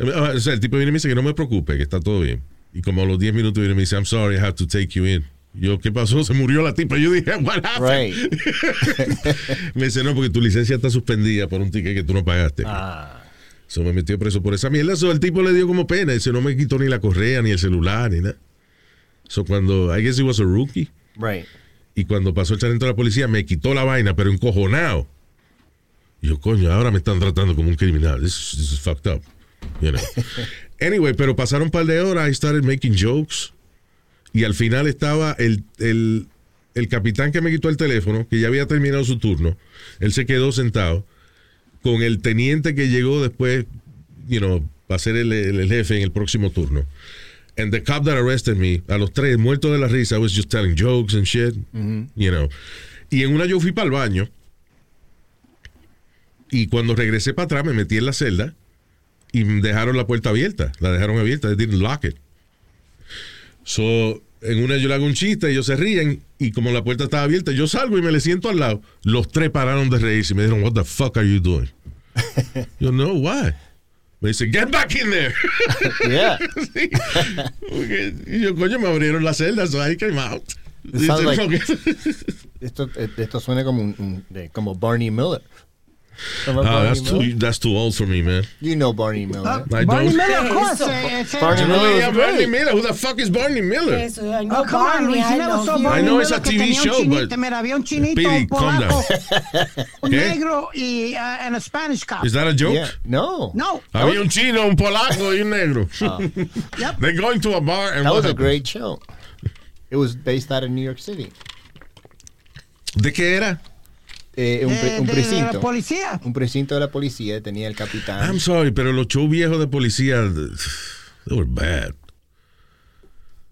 o sea, el tipo viene y me dice que no me preocupe, que está todo bien. Y como a los 10 minutos viene y me dice, I'm sorry, I have to take you in. Yo, ¿qué pasó? Se murió la tipa. Yo dije, what happened? Right. me dice, no, porque tu licencia está suspendida por un ticket que tú no pagaste. Ah, So me metió preso por esa mierda. So el tipo le dio como pena. Dice, no me quitó ni la correa, ni el celular, ni nada. So cuando, I guess he was a rookie. right. Y cuando pasó el sargento de la policía, me quitó la vaina, pero encojonado. Y yo, coño, ahora me están tratando como un criminal. This, is- this is fucked up. You know. anyway, pero pasaron un par de horas. I started making jokes. Y al final estaba el, el, el capitán que me quitó el teléfono, que ya había terminado su turno. Él se quedó sentado con el teniente que llegó después, you know, para ser el, el- jefe en el próximo turno. And the cop that arrested me, a los tres, muerto de la risa, I was just telling jokes and shit, you know. Y en una yo fui para el baño. Y cuando regresé para atrás, me metí en la celda y dejaron la puerta abierta. La dejaron abierta, they didn't lock it. So, en una yo le hago un chiste, ellos se ríen y como la puerta estaba abierta, yo salgo y me le siento al lado. Los tres pararon de reírse y me dijeron, what the fuck are you doing? yo, no, why? Me dice, get back in there. Yeah. Sí. Y yo, coño, me abrieron la celda, so I came out. It sounds Dice, like-. Esto, esto suena como un, como Barney Miller. Remember Ah, that's Miller? too, that's too old for me, man. You know Barney Miller. Uh, I Barney don't- Miller, of ¿Qué course. es eso? eh, ese- Barney Miller Oh, yeah, Barney. Miller. Who the fuck is Barney Miller? Eso, I know Oh, come on, Barney, Luis, I never know saw. Barney I know it's a TV show, chinito, but- Mira, había un chinito, Speedy, calm polaco, un negro y uh, and a Spanish cop. Is that a joke? Yeah. No. No. Había un chino, un polaco y un negro. Yep. They're going to a bar and That what was a great show. It was based out of New York City. ¿De qué era? Eh, un, pre- De- un de precinto. la policía. Un precinto de la policía tenía el capitán. I'm sorry, pero los shows viejos de policía, they were bad.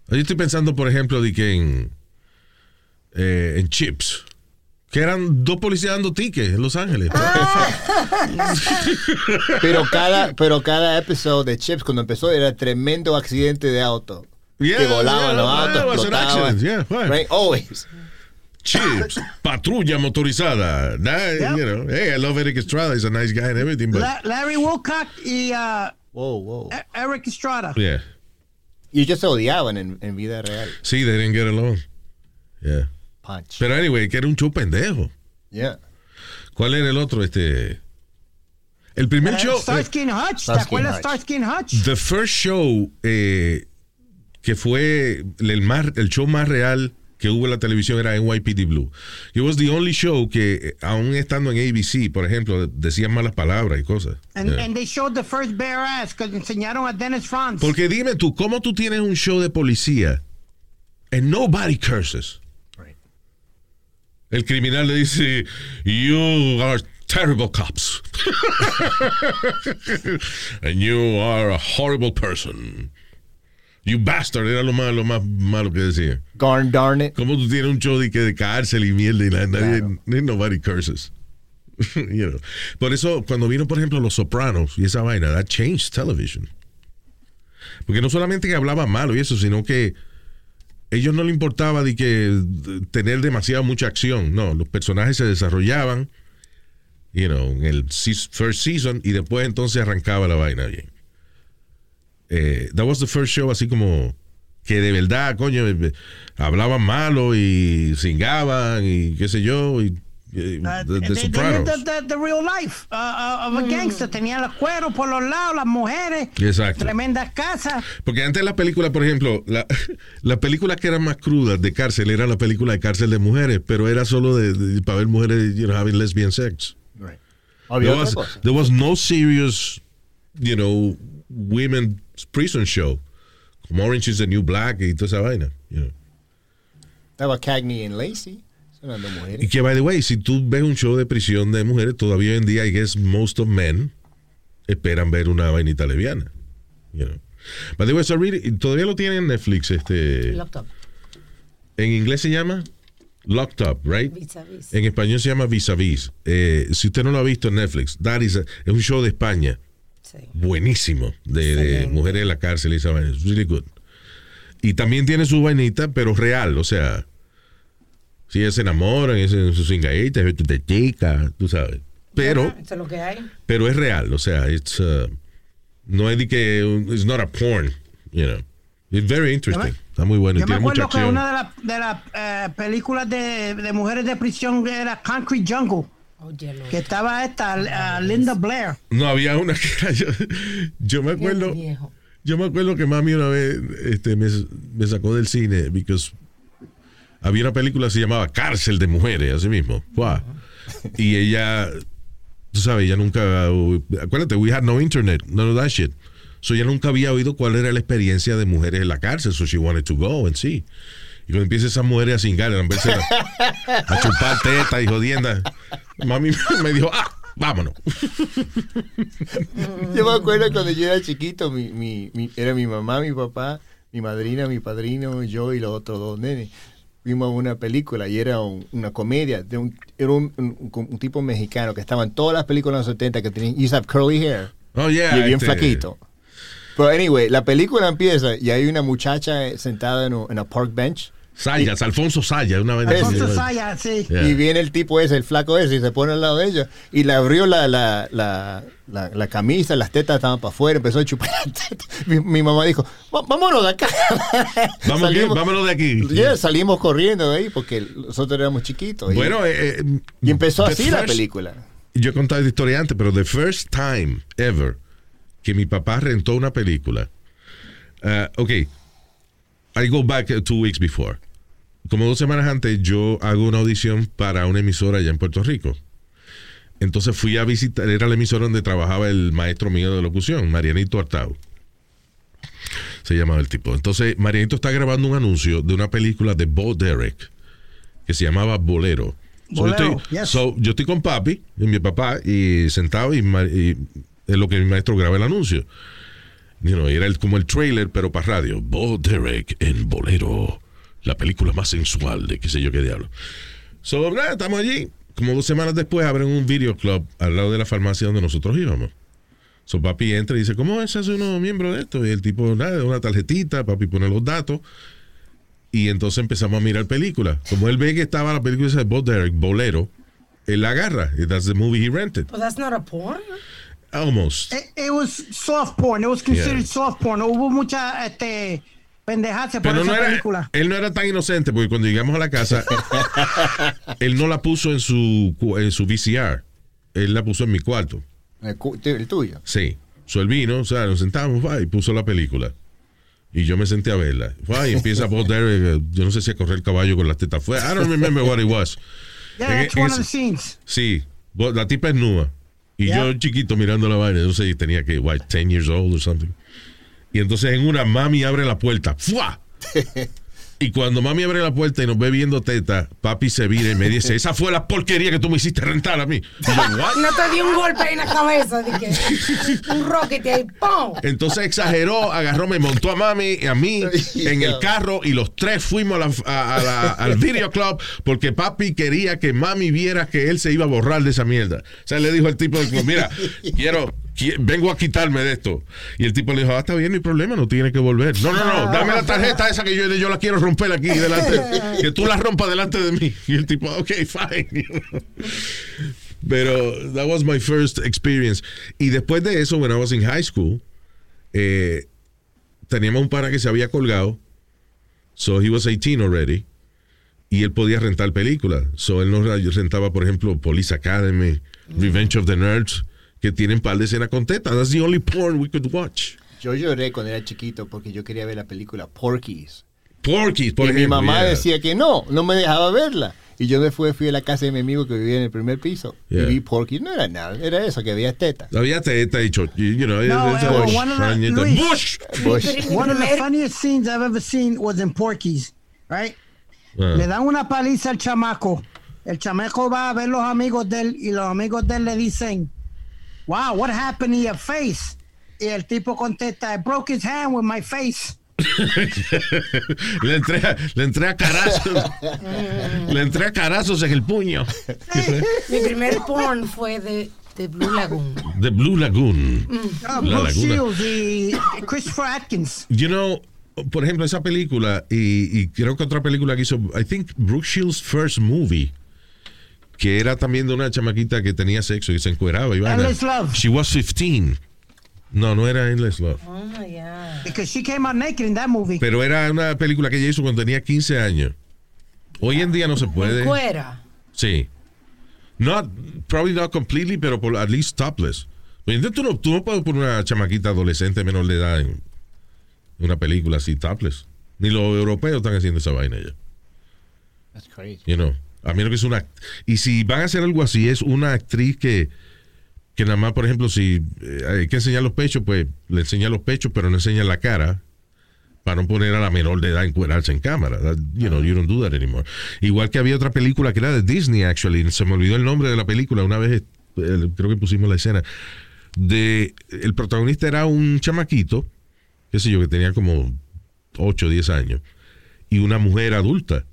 Yo estoy pensando, por ejemplo, de que en, eh, en Chips, que eran dos policías dando tickets en Los Ángeles. Pero cada, pero cada episodio de Chips cuando empezó era tremendo accidente de auto. Yeah, que volaban yeah, los autos, explotaban. yeah. Right? Always. Chips, patrulla motorizada. That, Yep. You know, hey, I love Eric Estrada. He's a nice guy and everything, but La- Larry Wilcock y uh, Whoa, whoa. E- Eric Estrada. yeah. Y ellos se odiaban en, en vida real. Sí, they didn't get along. Yeah. Punch. Pero anyway, que era un show pendejo. Yeah. ¿Cuál era el otro? Este. El primer show. eh, Starsky and Hutch. ¿Te acuerdas. Starsky and Hutch? The first show eh, que fue el, más, el show más real que hubo en la televisión era NYPD Blue. It was the only show que, eh, aún estando en ABC, por ejemplo, decían malas palabras y cosas. And, Yeah. and they showed the first bare ass que enseñaron a Dennis Franz. Porque dime tú, ¿cómo tú tienes un show de policía and nobody curses? Right. El criminal le dice, you are terrible cops. and you are a horrible person. You bastard, era lo más, lo más malo que decía. Garn darn it. ¿Cómo tú tienes un show de, que de cárcel y mierda y na- nadie, ni- nobody curses? you know. Por eso, cuando vino, por ejemplo, Los Sopranos y esa vaina, that changed television. Porque no solamente que hablaba malo y eso, sino que ellos no le importaba de que de tener demasiada mucha acción. No, los personajes se desarrollaban, you know, en el first season y después entonces arrancaba la vaina bien. Eh, that was the first show así como que de verdad, coño, eh, hablaban malo y cingaban y qué sé yo, y, y Uh, The, The they Sopranos. lived the, the- the real life uh, uh, of a gangster. Tenía los cueros por los lados, las mujeres, Exacto. tremendas casas. Porque antes las películas, por ejemplo, la- las películas que eran más crudas de cárcel eran la película de cárcel de mujeres, pero era solo de, de- para ver mujeres you know, having lesbian sex. Había There was, there was no serious, you know, women's prison show. Como Orange is the New Black y toda esa vaina. you know. Estaba Cagney en Lacey. Son las dos Y que, by the way, si tú ves un show de prisión de mujeres, todavía hoy en día, I guess most of men esperan ver una vainita lesbiana. You know. By the way, so really, todavía lo tienen en Netflix. Este, Locked up. en inglés se llama Locked Up, right? Vis a vis. En español se llama Vis a Vis. Eh, si usted no lo ha visto en Netflix, that is a- es un show de España. Sí. Buenísimo. De, de mujeres en la cárcel y esa vaina. Really good. Y también tiene su vainita, pero real. O sea, si ellas se enamoran, es en sus cingaditas, es de chica, tú sabes. Pero, Eso es lo que hay. pero es real. O sea, it's, uh, no es de que, it's not a porn, you know. It's very interesting. Está muy bueno. Yo me tiene mucha acuerdo que una de las de las, eh, películas de, de mujeres de prisión era Concrete Jungle, Que estaba esta, uh, Linda Blair. No, había una que era yo, yo me acuerdo, yo me acuerdo que mami una vez este, me, me sacó del cine because había una película que se llamaba Cárcel de Mujeres, así mismo. Wow. Y ella, tú sabes, ella nunca, acuérdate, we had no internet, none of that shit. So ella nunca había oído cuál era la experiencia de mujeres en la cárcel, so she wanted to go and see. Y cuando empieza esas mujeres a cingar, a, a chupar teta y jodienda, mami me dijo, ah, vámonos. Yo me acuerdo cuando yo era chiquito, mi, mi, mi- era mi mamá, mi papá, mi madrina, mi padrino, yo y los otros dos nenes. Vimos una película y era un- una comedia. De un, era un, tipo mexicano que estaba en todas las películas de los 70 que tenía, used curly hair. Oh, yeah. y bien este, flaquito. Pero anyway, la película empieza y hay una muchacha sentada en un- en a park bench. Sayas, Alfonso Sayas, una vaina así. Alfonso Saya, sí. Yeah. Y viene el tipo ese, el flaco ese, y se pone al lado de ella. Y le abrió la, la, la, la, la camisa, las tetas estaban para afuera, empezó a chupar las tetas. Mi, mi mamá dijo, "Va- vámonos de acá. Vamos aquí, vámonos de aquí. Yeah, salimos corriendo de ahí porque nosotros éramos chiquitos. Y- Bueno, eh, eh, y empezó así la película. Yo he contado esta historia antes, pero the first time ever que mi papá rentó una película. uh, ok, I go back two weeks before. Como dos semanas antes, yo hago una audición para una emisora allá en Puerto Rico. Entonces fui a visitar, era la emisora donde trabajaba el maestro mío de locución, Marianito Artau. Se llamaba el tipo. Entonces, Marianito está grabando un anuncio de una película de Bo Derek que se llamaba Bolero. So, yo, estoy, yes. so, yo estoy con papi y mi papá y sentado y, es lo que mi maestro graba el anuncio. You know, era el- como el trailer, pero para radio. Bo Derek en Bolero, la película más sensual de qué sé yo qué diablo. So, nada, estamos allí. Como dos semanas después abren un video club al lado de la farmacia donde nosotros íbamos. So, papi entra y dice, ¿cómo es hacer uno miembro de esto? Y el tipo, nada, una tarjetita, papi pone los datos. Y entonces empezamos a mirar películas. Como él ve que estaba la película esa de Bo Derek, Bolero, él la agarra. Y That's the movie he rented. But that's not a porn. Almost. It, it was soft porn. It was considered Yeah. soft porn. Hubo mucha este, pendejarse por Pero esa no era, película. él no era tan inocente porque cuando llegamos a la casa, él no la puso en su, en su VCR. Él la puso en mi cuarto. El, el tuyo. Sí. So él vino, o sea, nos sentamos va, y puso la película. Y yo me senté a verla. Va, y empieza Bob Derek, eh, yo no sé si a correr el caballo con las tetas fue. I don't remember what it was. Yeah, En- that's en one of the scenes. Sí, la tipa es nua. Y Yeah. yo chiquito mirando la vaina, no sé, tenía que, what, 10 years old or something. Y entonces en una, mami abre la puerta. ¡Fua! Y cuando mami abre la puerta y nos ve viendo teta, papi se vira y me dice, esa fue la porquería que tú me hiciste rentar a mí. Y yo, "What?" No te di un golpe en la cabeza. Que, un rocket ahí. ¡Pum! Entonces exageró, agarró, me montó a mami y a mí en el carro y los tres fuimos a la- a- a la- al video club porque papi quería que mami viera que él se iba a borrar de esa mierda. O sea, le dijo al tipo del club, mira, quiero, qui- vengo a quitarme de esto. Y el tipo le dijo, ah, está bien, no hay problema, no tiene que volver. No, no, no, dame la tarjeta esa que yo, yo la quiero romper aquí delante, que tú la rompas delante de mí. Y el tipo, ok, fine. Pero that was my first experience. Y después de eso, when I was in high school, eh, teníamos un pana que se había colgado. So he was 18 already. Y él podía rentar películas. So él nos rentaba, por ejemplo, Police Academy, Revenge of the Nerds, que tienen par de escenas con tetas. That's the only porn we could watch. Yo lloré cuando era chiquito porque yo quería ver la película Porky's. Porky's, por y ejemplo. mi mamá yeah. decía que no, no me dejaba verla. Y yo me fui, fui a la casa de mi amigo que vivía en el primer piso. Yeah. Y vi Porky's. No era nada, era eso, que había teta. Había teta y cho- you know, No, it's eh, bush, one of the-. Luis. Bush. Bush. One of the funniest scenes I've ever seen was in Porky's, right? Ah. Le dan una paliza al chamaco. El chamaco va a ver los amigos de él y los amigos de él le dicen, wow, what happened to your face? Y el tipo contesta, I broke his hand with my face. le entré, a- le entré a carazos. le entré a carazos en el puño. Mi primer porn fue de, de Blue Lagoon. The Blue Lagoon. La Brooke Laguna. Shields y Christopher Atkins. You know, por ejemplo, esa película y, y creo que otra película que hizo, I think Brooke Shields' first movie, que era también de una chamaquita que tenía sexo y se encueraba. y. Endless Love. She was 15. No, no era Endless Love. Oh my God. Because she came out naked in that movie. Pero era una película que ella hizo cuando tenía 15 años. Hoy en día no se puede. Fuera. Sí. Not, probably not completely, pero por, at least topless. Entonces tú no, tú no puedes poner una chamaquita adolescente menor de edad en una película así topless. Ni los europeos están haciendo esa vaina ya. That's crazy. You know. A menos que es una. Y si van a hacer algo así, es una actriz que. Que nada más, por ejemplo, si eh, hay que enseñar los pechos, pues le enseña los pechos, pero no enseña la cara. Para no poner a la menor de edad encuerarse en cámara. You know, you don't do that anymore. Igual que había otra película que era de Disney, actually. Se me olvidó el nombre de la película. Una vez creo que pusimos la escena. De, el protagonista era un chamaquito, qué sé yo, que tenía como 8 o 10 años. Y una mujer adulta.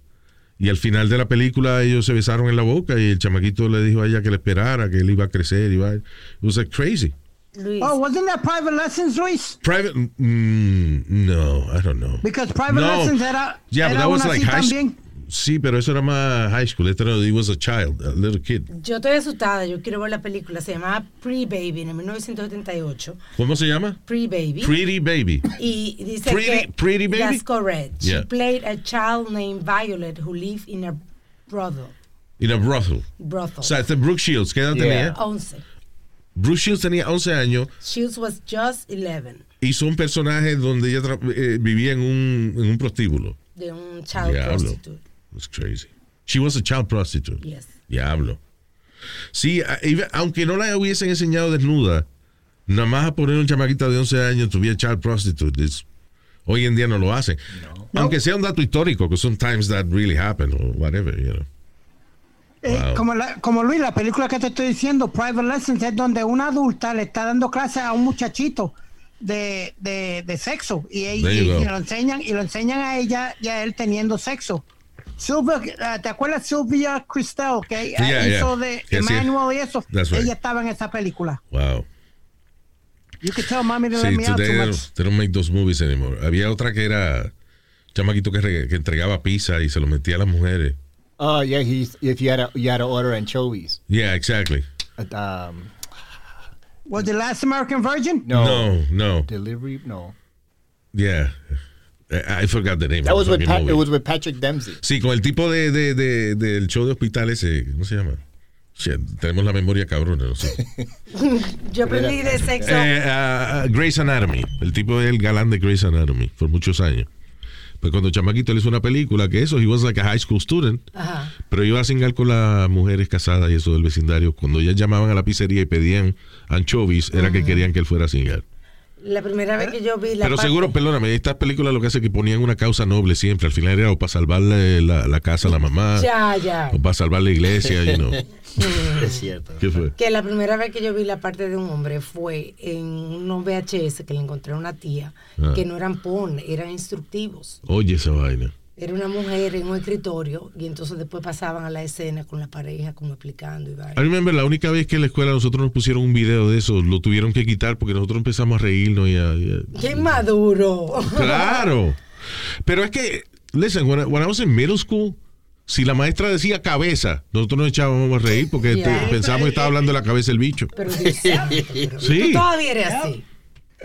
Y al final de la película ellos se besaron en la boca y el chamaquito le dijo a ella que le esperara, que él iba a crecer. Iba, it was like crazy. Luis. Oh, wasn't that Private Lessons, Luis? Private, mm, no, I don't know. Because Private No. Lessons era, Yeah, but era that was like high school. Sí, pero eso era más high school. Este era, he was a child, a little kid. Yo estoy asustada, yo quiero ver la película. Se llamaba Pre-Baby en el 1978. ¿Cómo se llama? Pre-Baby. Pretty Baby. Y dice Pretty- que Pretty Baby? That's correct. Yeah. She played a child named Violet who lived in a brothel. In a brothel. brothel. O sea, este Brooke Shields, ¿qué edad Yeah. tenía? 11. Brooke Shields tenía 11 años. Shields was just 11 Hizo un personaje donde ella eh, vivía en un, en un prostíbulo. de un child Diablo. prostitute. That's crazy. She was a child prostitute. Yes. Diablo. Sí, a- aunque no la hubiesen enseñado desnuda, nada más a poner un chamaquita de 11 años tuviera child prostitute. es- hoy en día no lo hacen. Aunque sea un dato histórico, que sometimes that really happen or whatever, you know. Eh, Wow. como, la- como Luis, la película que te estoy diciendo, Private Lessons, es donde una adulta le está dando clases a un muchachito de, de, de sexo y, y- y lo enseñan y lo enseñan a ella y a él teniendo sexo. Sylvia, eh, ¿te acuerdas Sylvia Christel que Yeah, yeah. hizo de hacía- Emmanuel y eso? That's right. Ella estaba en esa película. Wow. You could tell mommy to let Sí, me out too they much. don't, they don't make those movies anymore. Había otra que era chamaquito que, re- que entregaba pizza y se lo metía a las mujeres. Oh, yeah, he's, if you had, a, you had to order anchovies. Yeah, exactly. Um, Was the last American Virgin? no. No, no. Delivery, no. Yeah. I I forgot the name. That was with, it was with Patrick Dempsey. Sí, con el tipo de, de, de- del show de hospital ese, ¿cómo se llama? Shit, tenemos la memoria cabrona, no sé. Yo aprendí de sexo. Eh, ah, Grey's Anatomy. El tipo es el galán de Grey's Anatomy por muchos años. Pues cuando Chamaquito le hizo una película que eso, he was like a high school student, Ajá. pero iba a cingar con las mujeres casadas y eso del vecindario. Cuando ellas llamaban a la pizzería y pedían anchovies, era que querían que él fuera a cingar. La primera vez que yo vi la Pero parte- seguro, perdóname, estas películas lo que hace es que ponían una causa noble siempre. Al final era o para salvarle la, la casa a la mamá, Ya, ya. o para salvar la iglesia, you know. Es cierto. ¿Qué fue? Que la primera vez que yo vi la parte de un hombre fue en unos VHS que le encontré a una tía, Ah. que no eran porn, eran instructivos. Oye esa vaina. Era una mujer en un escritorio y entonces después pasaban a la escena con la pareja como explicando y vaina. I remember la única vez que en la escuela nosotros nos pusieron un video de eso, lo tuvieron que quitar porque nosotros empezamos a reírnos y a- y a- ¡Qué maduro! Claro. Pero es que, listen, when I, when I was in middle school, si la maestra decía cabeza, nosotros nos echábamos a reír porque Yeah. te- pensábamos que estaba hablando de la cabeza del bicho. Pero Dios santo, pero Sí. tú todavía eres así.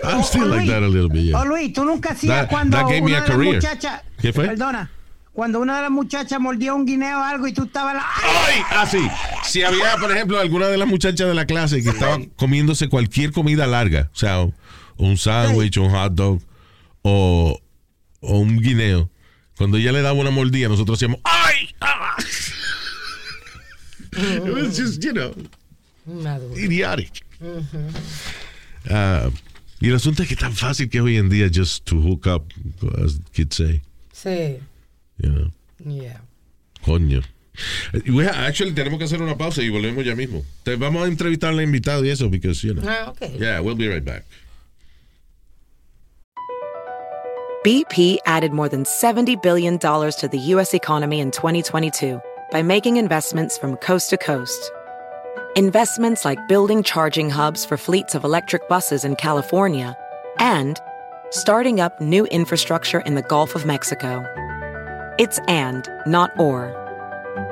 I'm still like that a little bit, yeah. Oh, Luis, tú nunca hacías That- cuando that gave me una a de las career. muchachas. ¿Qué fue? Perdona. Cuando una de las muchachas mordía un guineo o algo y tú estabas la. ¡Ay! Ah, sí. Si había, por ejemplo, alguna de las muchachas de la clase que estaba comiéndose cualquier comida larga, o sea, un sándwich, un hot dog, o, o un guineo, cuando ella le daba una mordida, nosotros hacíamos ¡Ay! Ah. It was just, you know, idiotic. Ah, y el asunto es que es tan fácil que hoy en día just to hook up, as kids say, Sí. you know. Yeah. Coño. Eh, actually, tenemos que hacer una pausa y volvemos ya mismo. Te vamos a entrevistar al invitado y eso, because, you know. Ah, okay. Yeah, we'll be right back. BP added more than $70 billion to the U.S. economy in 2022 by making investments from coast to coast. Investments like building charging hubs for fleets of electric buses in California and starting up new infrastructure in the Gulf of Mexico. It's and, not or.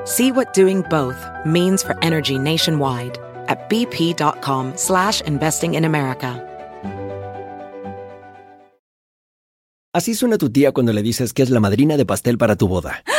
See what doing both means for energy nationwide at bp.com slash investing in America. Así suena tu tía cuando le dices que es la madrina de pastel para tu boda. ¡Ah!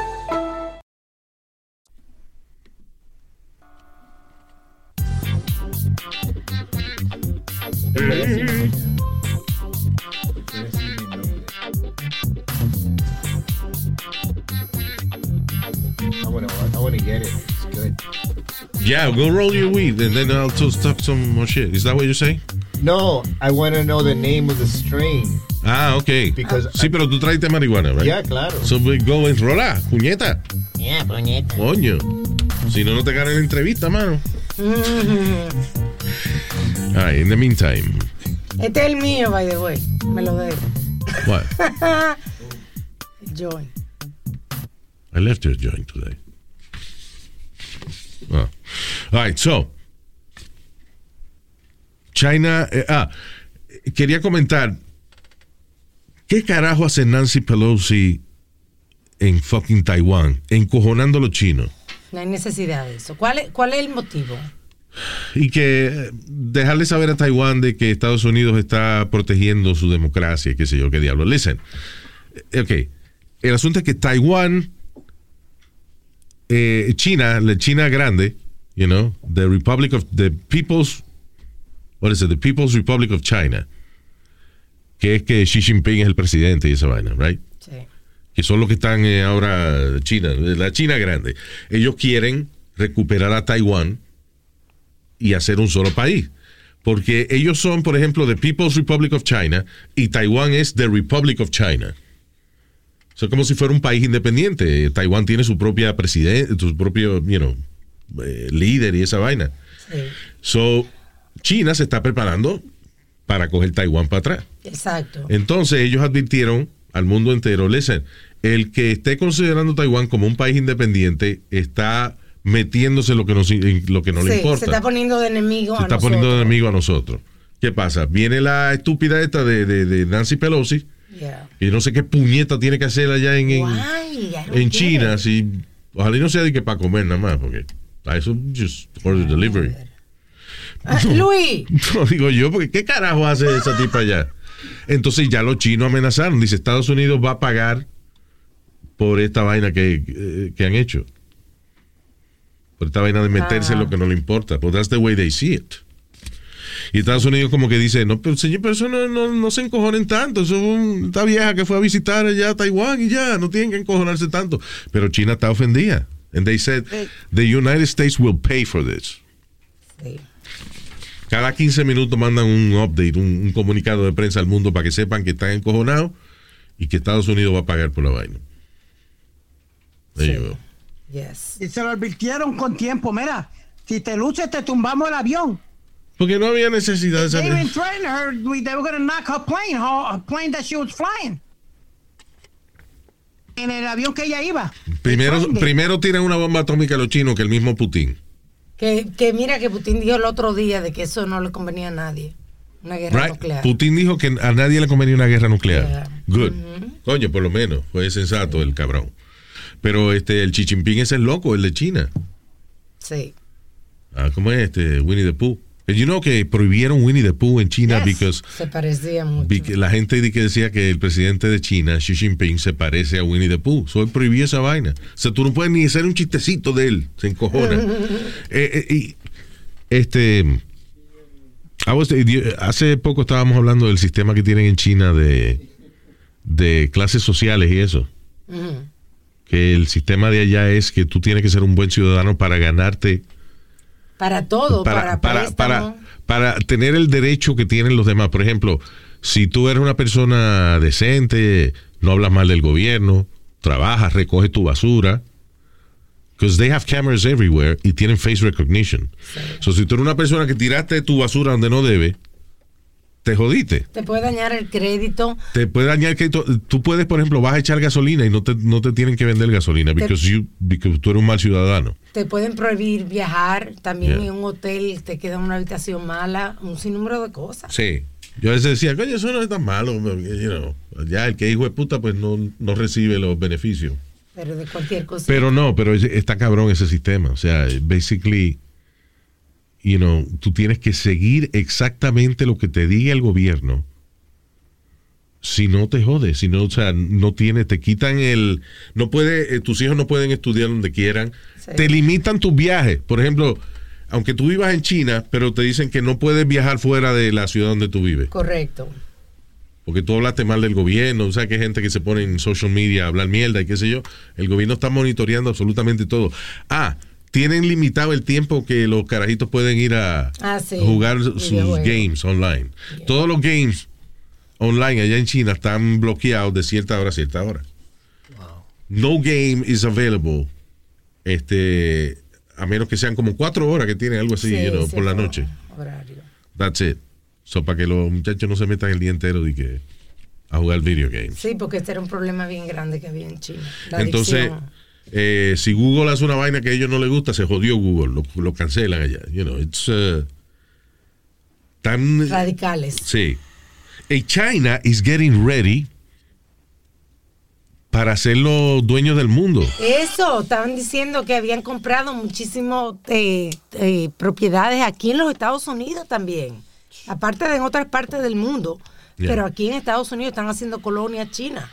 I wanna, I wanna get it. It's good. Yeah, go roll your weed and then I'll just talk some more shit. Is that what you're saying? No, I want to know the name of the strain. Ah, ok. Because sí, pero tú traiste marihuana, right? Yeah, claro. So we go and rola, puñeta. Yeah, puñeta. Coño. Si no, no te ganan la entrevista, mano. All right, in the meantime. Este es el mío, by the way. Me lo debo. What? Joy. I left your joint today. Ah. All right, so. China. eh, ah, quería comentar. ¿Qué carajo hace Nancy Pelosi en fucking Taiwán? Encojonando a los chinos. No hay necesidad de eso. ¿Cuál es, cuál es el motivo? Y que dejarle saber a Taiwán de que Estados Unidos está protegiendo su democracia, qué sé yo, qué diablo. Listen. eh, Ok. El asunto es que Taiwán, eh, China, la China grande, you know, the Republic of the People's, what is it, the People's Republic of China, que es que Xi Jinping es el presidente y esa vaina, right? Sí. que son los que están eh, ahora China, la China grande. Ellos quieren recuperar a Taiwán y hacer un solo país. Porque ellos son, por ejemplo, the People's Republic of China y Taiwán es the Republic of China. Es como si fuera un país independiente. Taiwán tiene su propia presidente, su propio, you know, eh, líder y esa vaina. Sí. So, China se está preparando para coger Taiwán para atrás. Exacto. Entonces ellos advirtieron al mundo entero, listen, el que esté considerando Taiwán como un país independiente está metiéndose lo que, nos, en lo que no le importa. se está poniendo de enemigo Se a está nosotros. poniendo de enemigo a nosotros. ¿Qué pasa? Viene la estúpida esta de, de- de Nancy Pelosi Yeah. y no sé qué puñeta tiene que hacer allá en, en, Why? China. Si, ojalá y no sea de que para comer nada más, porque a eso just order delivery. Ah, Luis, No digo yo, porque ¿qué carajo hace esa tipa allá? Entonces ya los chinos amenazaron. Dice, Estados Unidos va a pagar por esta vaina que, eh, que han hecho. Por esta vaina de meterse en lo que no le importa. But that's the way they see it. Y Estados Unidos como que dice, no, pero señor, pero eso no, no, no se encojonen tanto. Eso es un- esta vieja que fue a visitar allá a Taiwán y ya, no tienen que encojonarse tanto. Pero China está ofendida. And they said, the United States will pay for this. Sí. Cada 15 minutos mandan un update, un, un comunicado de prensa al mundo para que sepan que están encojonados y que Estados Unidos va a pagar por la vaina. There you go. Yes. Y se lo advirtieron con tiempo. Mira, si te luces, te tumbamos el avión. Porque no había necesidad de They even saber. threatened her. we- They were going to knock her plane, her, her plane that she was flying. en el avión que ella iba. Primero, primero tiran una bomba atómica a los chinos que el mismo Putin. Que, que mira que Putin dijo el otro día de que eso no le convenía a nadie. Una guerra Right? nuclear. Putin dijo que a nadie le convenía una guerra nuclear. Yeah. Good. Coño, por lo menos. Fue sensato el cabrón. Pero este, el Xi Jinping es el loco, el de China. Sí. Ah, ¿Cómo es este? Winnie the Pooh. You know que prohibieron Winnie the Pooh en China Yes. because Se parecía mucho. La gente que decía que el presidente de China, Xi Jinping, se parece a Winnie the Pooh. So él prohibió esa vaina. O sea, tú no puedes ni hacer un chistecito de él. Se encojona. Eh, eh, y, este. Was- eh, hace poco estábamos hablando del sistema que tienen en China de, de clases sociales y eso. Ujú. Que el sistema de allá es que tú tienes que ser un buen ciudadano para ganarte Para todo, para, para, para, para, para tener el derecho que tienen los demás. Por ejemplo, si tú eres una persona decente, no hablas mal del gobierno, trabajas, recoges tu basura, because they have cameras everywhere y tienen face recognition. So, si tú eres una persona que tiraste tu basura donde no debe, te jodiste. Te puede dañar el crédito. Te puede dañar que tú, tú puedes, por ejemplo, vas a echar gasolina y no te, no te tienen que vender gasolina because tú eres un mal ciudadano. Te pueden prohibir viajar. También Yeah. en un hotel te queda una habitación mala. Un sinnúmero de cosas. Sí. Yo a veces decía, coño, eso no es tan malo. you know. Ya el que es hijo de puta, pues no, no recibe los beneficios. Pero de cualquier cosa. Pero no, pero es- está cabrón ese sistema. O sea, basically, you know, tú tienes que seguir exactamente lo que te diga el gobierno. Si no te jodes, si no, o sea, no tiene, te quitan el, no puede, eh, tus hijos no pueden estudiar donde quieran, Sí. te limitan tus viajes. Por ejemplo, aunque tú vivas en China, pero te dicen que no puedes viajar fuera de la ciudad donde tú vives. Correcto. Porque tú hablaste mal del gobierno, o sea, que hay gente que se pone en social media a hablar mierda y qué sé yo. El gobierno está monitoreando absolutamente todo. Ah, tienen limitado el tiempo que los carajitos pueden ir a Ah, sí. jugar sus games online. Todos los games online allá en China están bloqueados de cierta hora a cierta hora. No game is available. Este, a menos que sean como cuatro horas que tienen algo así, Sí, you know, por la noche. Horario. That's it. So, para que los muchachos no se metan el día entero de que a jugar video games. Sí, porque este era un problema bien grande que había en China. La Entonces, adicción. Eh, si Google hace una vaina que a ellos no les gusta, se jodió Google, lo, lo cancelan allá. You know, it's uh, tan radicales. sí. Y China is getting ready para ser los dueños del mundo. Eso, estaban diciendo que habían comprado muchísimas propiedades aquí en los Estados Unidos también. Aparte de en otras partes del mundo. Yeah. Pero aquí en Estados Unidos están haciendo colonia china.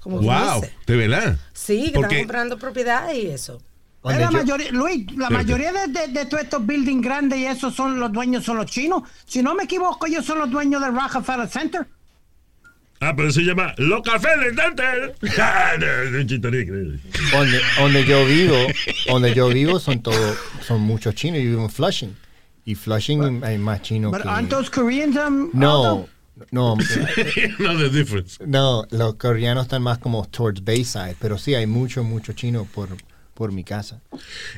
Como Wow, dice. de verdad. Sí, que Porque- están comprando propiedades y eso. La mayoría, Luis, la mayoría de, de- de todos estos buildings grandes y esos son los dueños, son los chinos. Si no me equivoco, ellos son los dueños del Rockefeller Center. Ah, pero se llama del Dante. Ah. Donde, donde yo vivo, donde yo vivo son todos, son muchos chinos. Yo vivo en Flushing. Y Flushing hay más chinos que... aren't those Koreans? Um, No? No, no, difference. no, los coreanos están más como towards Bayside, pero sí hay mucho, mucho chino por, por mi casa.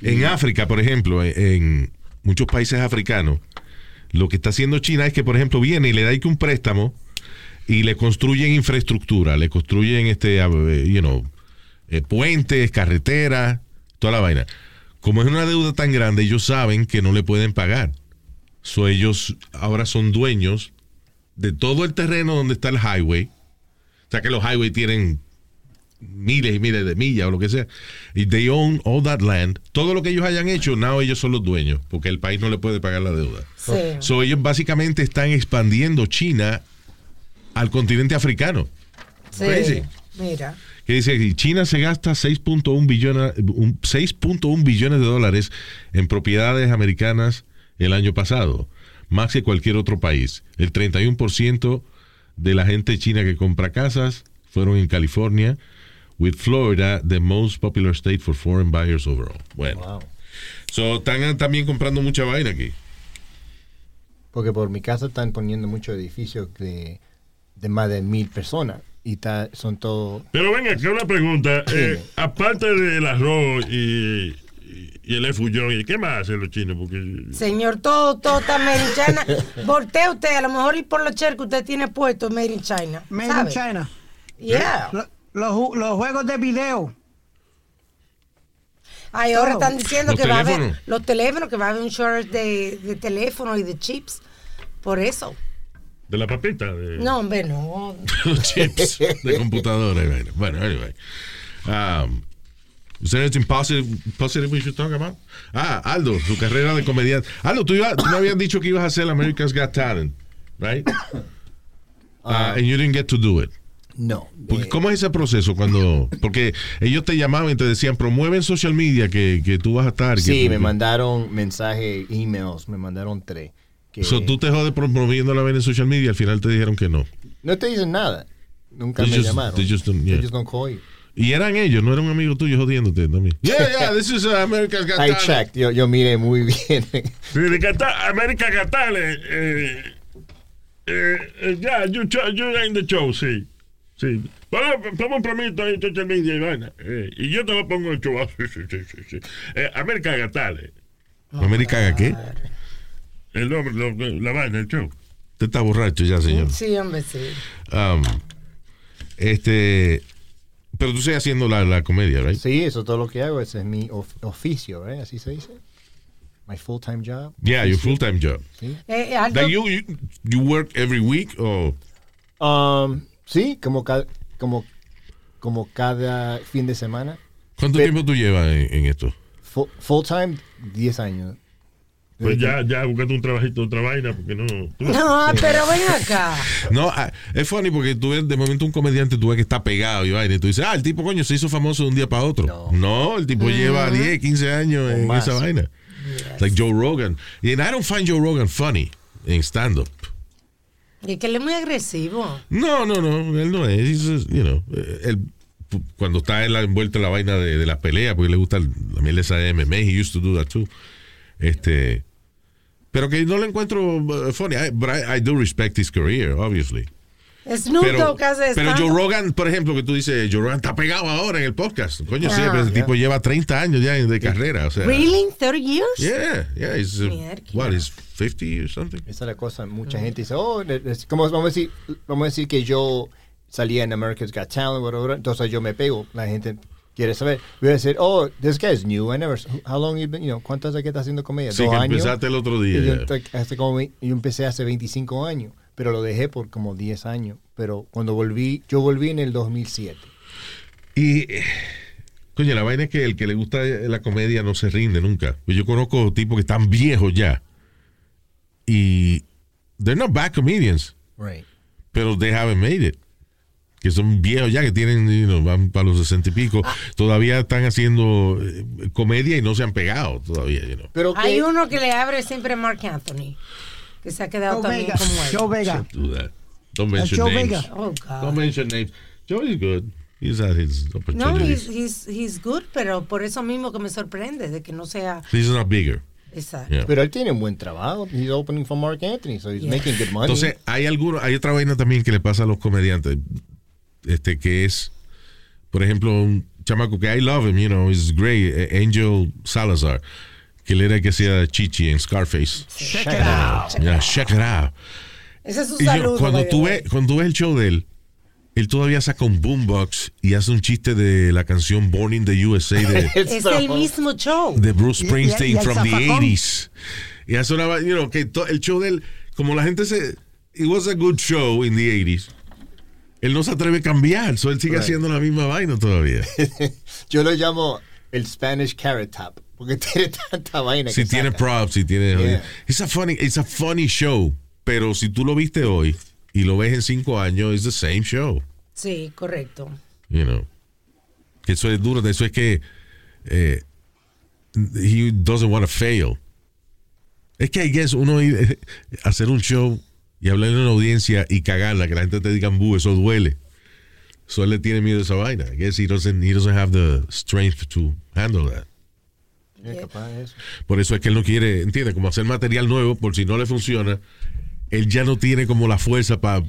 En África, por ejemplo, en, en muchos países africanos, lo que está haciendo China es que, por ejemplo, viene y le da un préstamo y le construyen infraestructura, le construyen este, eh, you know, eh, puentes, carreteras, toda la vaina. Como es una deuda tan grande, ellos saben que no le pueden pagar. So ellos ahora son dueños de todo el terreno donde está el highway. O sea que los highways tienen miles y miles de millas o lo que sea. Y they own all that land. Todo lo que ellos hayan hecho, now ellos son los dueños, porque el país no le puede pagar la deuda. Sí. So ellos básicamente están expandiendo China al continente africano. Sí. Crazy. Mira. Que dice que China se gasta 6.1 billones, un- 6.1 billones de dólares en propiedades americanas el año pasado, más que cualquier otro país. El 31% de la gente china que compra casas fueron en California, with Florida the most popular state for foreign buyers overall. Bueno, so, están también comprando mucha vaina aquí. Porque por mi casa están poniendo muchos edificios de, de más de mil personas. Y ta- son todos... Pero venga, que una pregunta. eh, aparte del arroz y, y- y el efullón, ¿y qué más hacen los chinos? Porque Señor, todo, todo está made in China. Voltee usted, a lo mejor y por los cher que usted tiene puesto, made in China. Made in. China. Yeah. Lo- los, los juegos de video. Ay, ahora están diciendo que va a haber los teléfonos, que va a haber un shortage de, de teléfonos y de chips. Por eso. De la papita. De... No, hombre, no. Los chips de computadora. Bueno, anyway. Um, is there anything positive, positive we should talk about? Ah, Aldo, tu carrera de comediante. Aldo, tú, iba- tú me habías dicho que ibas a hacer America's Got Talent, right? Ah, and you didn't get to do it. No. Porque, ¿Cómo es ese proceso cuando.? Porque ellos te llamaban y te decían, promueve en social media que, que tú vas a estar. que Sí, tú- me que- mandaron mensajes, emails, me mandaron tres. Que So, tú te jodes promoviendo la vaina en social media y al final te dijeron que no. No te dicen nada. Nunca They me just- llamaron. they just don't- yeah. They just don't call you. Y eran ellos, no era un amigo tuyo jodiéndote también. Yeah, yeah, this is uh, America's Got I Talent. checked. Yo, yo miré muy bien. Qatar, América Gatales. Eh, eh, eh, ya, you, you in the show, sí. Sí. Ponme un promito ahí en social media, Ivana. Eh, y yo te lo pongo en el show. Sí, sí, sí, sí, sí. Eh, América Gatales. ¿América qué? El nombre, lo- la vaina, el show. Usted está borracho ya, señor. Sí, hombre, sí. Um, este. Pero tú sigues haciendo la, la comedia, right? Sí, eso es todo lo que hago. Ese es mi of- oficio, ¿eh? Así se dice. My full-time job. Yeah, your full-time job. Sí. Eh, Aldo, Like you, you, you work every week or Um, sí, como cada, como, como cada fin de semana. ¿Cuánto Pe- tiempo tú llevas en, en esto? Full, full-time, 10 años. Pues ya, ya, buscate un trabajito, otra vaina, porque no. tú- No, pero ven acá. No, ah, es funny porque tú ves de momento un comediante, tú ves que está pegado y vaina, y tú dices, ah, el tipo coño se hizo famoso de un día para otro. No, el tipo lleva 10, 15 años O en más. esa vaina. Like Joe Rogan. And I don't find Joe Rogan funny en stand-up. Y que él es muy agresivo. No, no, no, él no es. Just, you know, él, cuando está la, envuelto en la vaina de, de las peleas, porque le gusta el- la miel esa de MMA, he used to do that too. Este, pero que no le encuentro uh, funny. I, but I, I do respect his career, obviously. Snoop Pero, Dogg hace pero. Joe Rogan, por ejemplo, que tú dices, Joe Rogan está pegado ahora en el podcast. Coño, sí, Ah. pero ese tipo lleva 30 años ya de carrera. O sea, Really? 30 years? Yeah, yeah, he's, uh, what, he's 50 or something? Esa es la cosa. Mucha gente dice, oh, como vamos a decir, vamos a decir que yo salía en America's Got Talent, whatever, entonces yo me pego. La gente quiere saber. Voy a decir, oh, this guy's new. I never, how long you been, you know, ¿cuántos años que está haciendo comedia? Sí, ¿Dos que años? empezaste el otro día, Yo, hace como, yo empecé hace 25 años, pero lo dejé por como 10 años. Pero cuando volví, yo volví en el 2007. Y, coño, la vaina es que el que le gusta la comedia no se rinde nunca. Pues Yo conozco tipos que están viejos ya. Y they're not bad comedians, Right. pero they haven't made it. Que son viejos ya, que tienen, you know, van para los sesenta y pico. Todavía están haciendo eh, comedia y no se han pegado todavía, you know. Pero Hay que, uno que le abre siempre a Mark Anthony. Que se ha quedado Joe también Vega. como él. Joe Vega. Do that. Don't mention Joe names. Vega. Oh, Don't God. mention names. Joe is good. He's had his No, opportunities. he's, he's, he's good, pero por eso mismo que me sorprende de que no sea He's not bigger. exacto. Yeah. pero él tiene un buen trabajo. He's opening for Mark Anthony, so he's Yeah. making good money. Entonces, hay alguno, hay otra vaina también que le pasa a los comediantes, este, que es, por ejemplo, un chamaco que I love him, you know, is great, eh, Angel Salazar, que él era el que hacía Chichi en Scarface. Check it out. Yeah, check it out. Ese es su Y yo, saludo. cuando tú ves, cuando tú ves el show de él, él todavía saca un boombox y hace un chiste de la canción Born in the USA de, Es el mismo show. de Bruce Y- y- Springsteen y from the zafacón. 80s. Y eso era, you know, que to- el show de él, como la gente se. It was a good show in the 80s. Él no se atreve a cambiar, so él sigue Right. haciendo la misma vaina todavía. Yo lo llamo el Spanish Carrot Top, porque tiene tanta vaina si que tiene saca. props, si tiene. Yeah. It's a funny, it's a funny show. Pero si tú lo viste hoy y lo ves en cinco años, it's the same show. Sí, correcto. You know. Que eso es duro, eso es que eh, he doesn't want to fail. Es que I guess uno hacer un show y hablarle a una audiencia y cagarla, que la gente te diga bu, eso duele. So él le tiene miedo a esa vaina. I guess he doesn't, he doesn't have the strength to handle that. Yeah, capaz de eso. Por eso es que él no quiere, entiende, como hacer material nuevo, por si no le funciona, él ya no tiene como la fuerza para...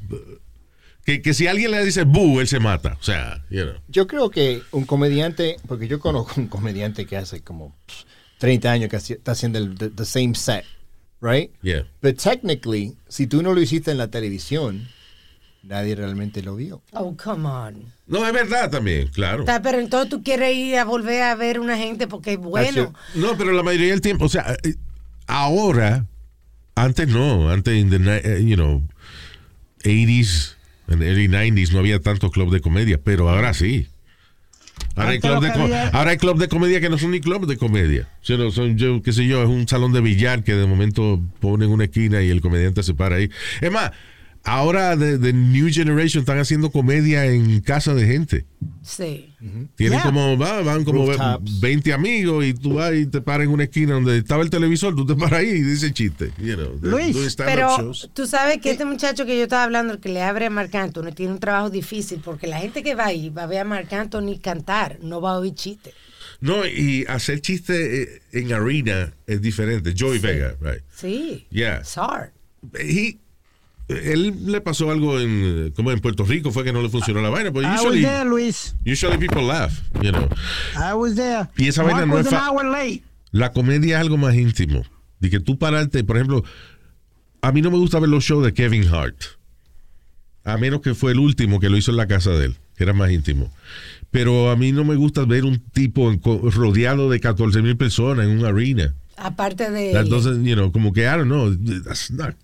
Que, que si alguien le dice bu, él se mata. O sea, you know. Yo creo que un comediante, porque yo conozco un comediante que hace como pff, 30 años que está haciendo el the, the same set, right? Yeah. But technically, si tú no lo hiciste en la televisión, nadie realmente lo vio. Oh, come on. No, es verdad también, claro. Está, pero entonces tú quieres ir a volver a ver una gente porque es bueno. No, pero la mayoría del tiempo, o sea, eh, ahora, antes no, antes en the, eh, you know, 80s and early 90s no había tanto club de comedia, pero ahora sí. Ahora hay, club de había- ahora hay club de comedia que no son ni club de comedia. Sino son, yo, qué sé yo, es un salón de billar que de momento ponen una esquina y el comediante se para ahí. Es más, ahora de, de New Generation están haciendo comedia en casa de gente. Sí. Tienen Yeah. como, va- van como Rooftops. 20 amigos y tú vas y te paras en una esquina donde estaba el televisor, tú te paras ahí y dices chiste. You know, de- Luis, Pero shows. tú sabes que este muchacho que yo estaba hablando, el que le abre a Marc Anthony, tiene un trabajo difícil porque la gente que va ahí va a ver a Marc Anthony cantar, no va a oír chistes. No, y hacer chiste eh, en arena es diferente. Joey Vega, right? Sí. Yeah. It's hard. He- él le pasó algo en, como en Puerto Rico, fue que no le funcionó la vaina, pero I was usually, there, Luis. usually people laugh, you know. I was there. Y esa vaina Mark no was es hour late. La comedia es algo más íntimo. De que tú pararte, por ejemplo, a mí no me gusta ver los shows de Kevin Hart. A menos que fue el último que lo hizo en la casa de él, que era más íntimo. Pero a mí no me gusta ver un tipo rodeado de 14 mil personas en una arena. Aparte de... Entonces, you know, como que, I don't know, that's not-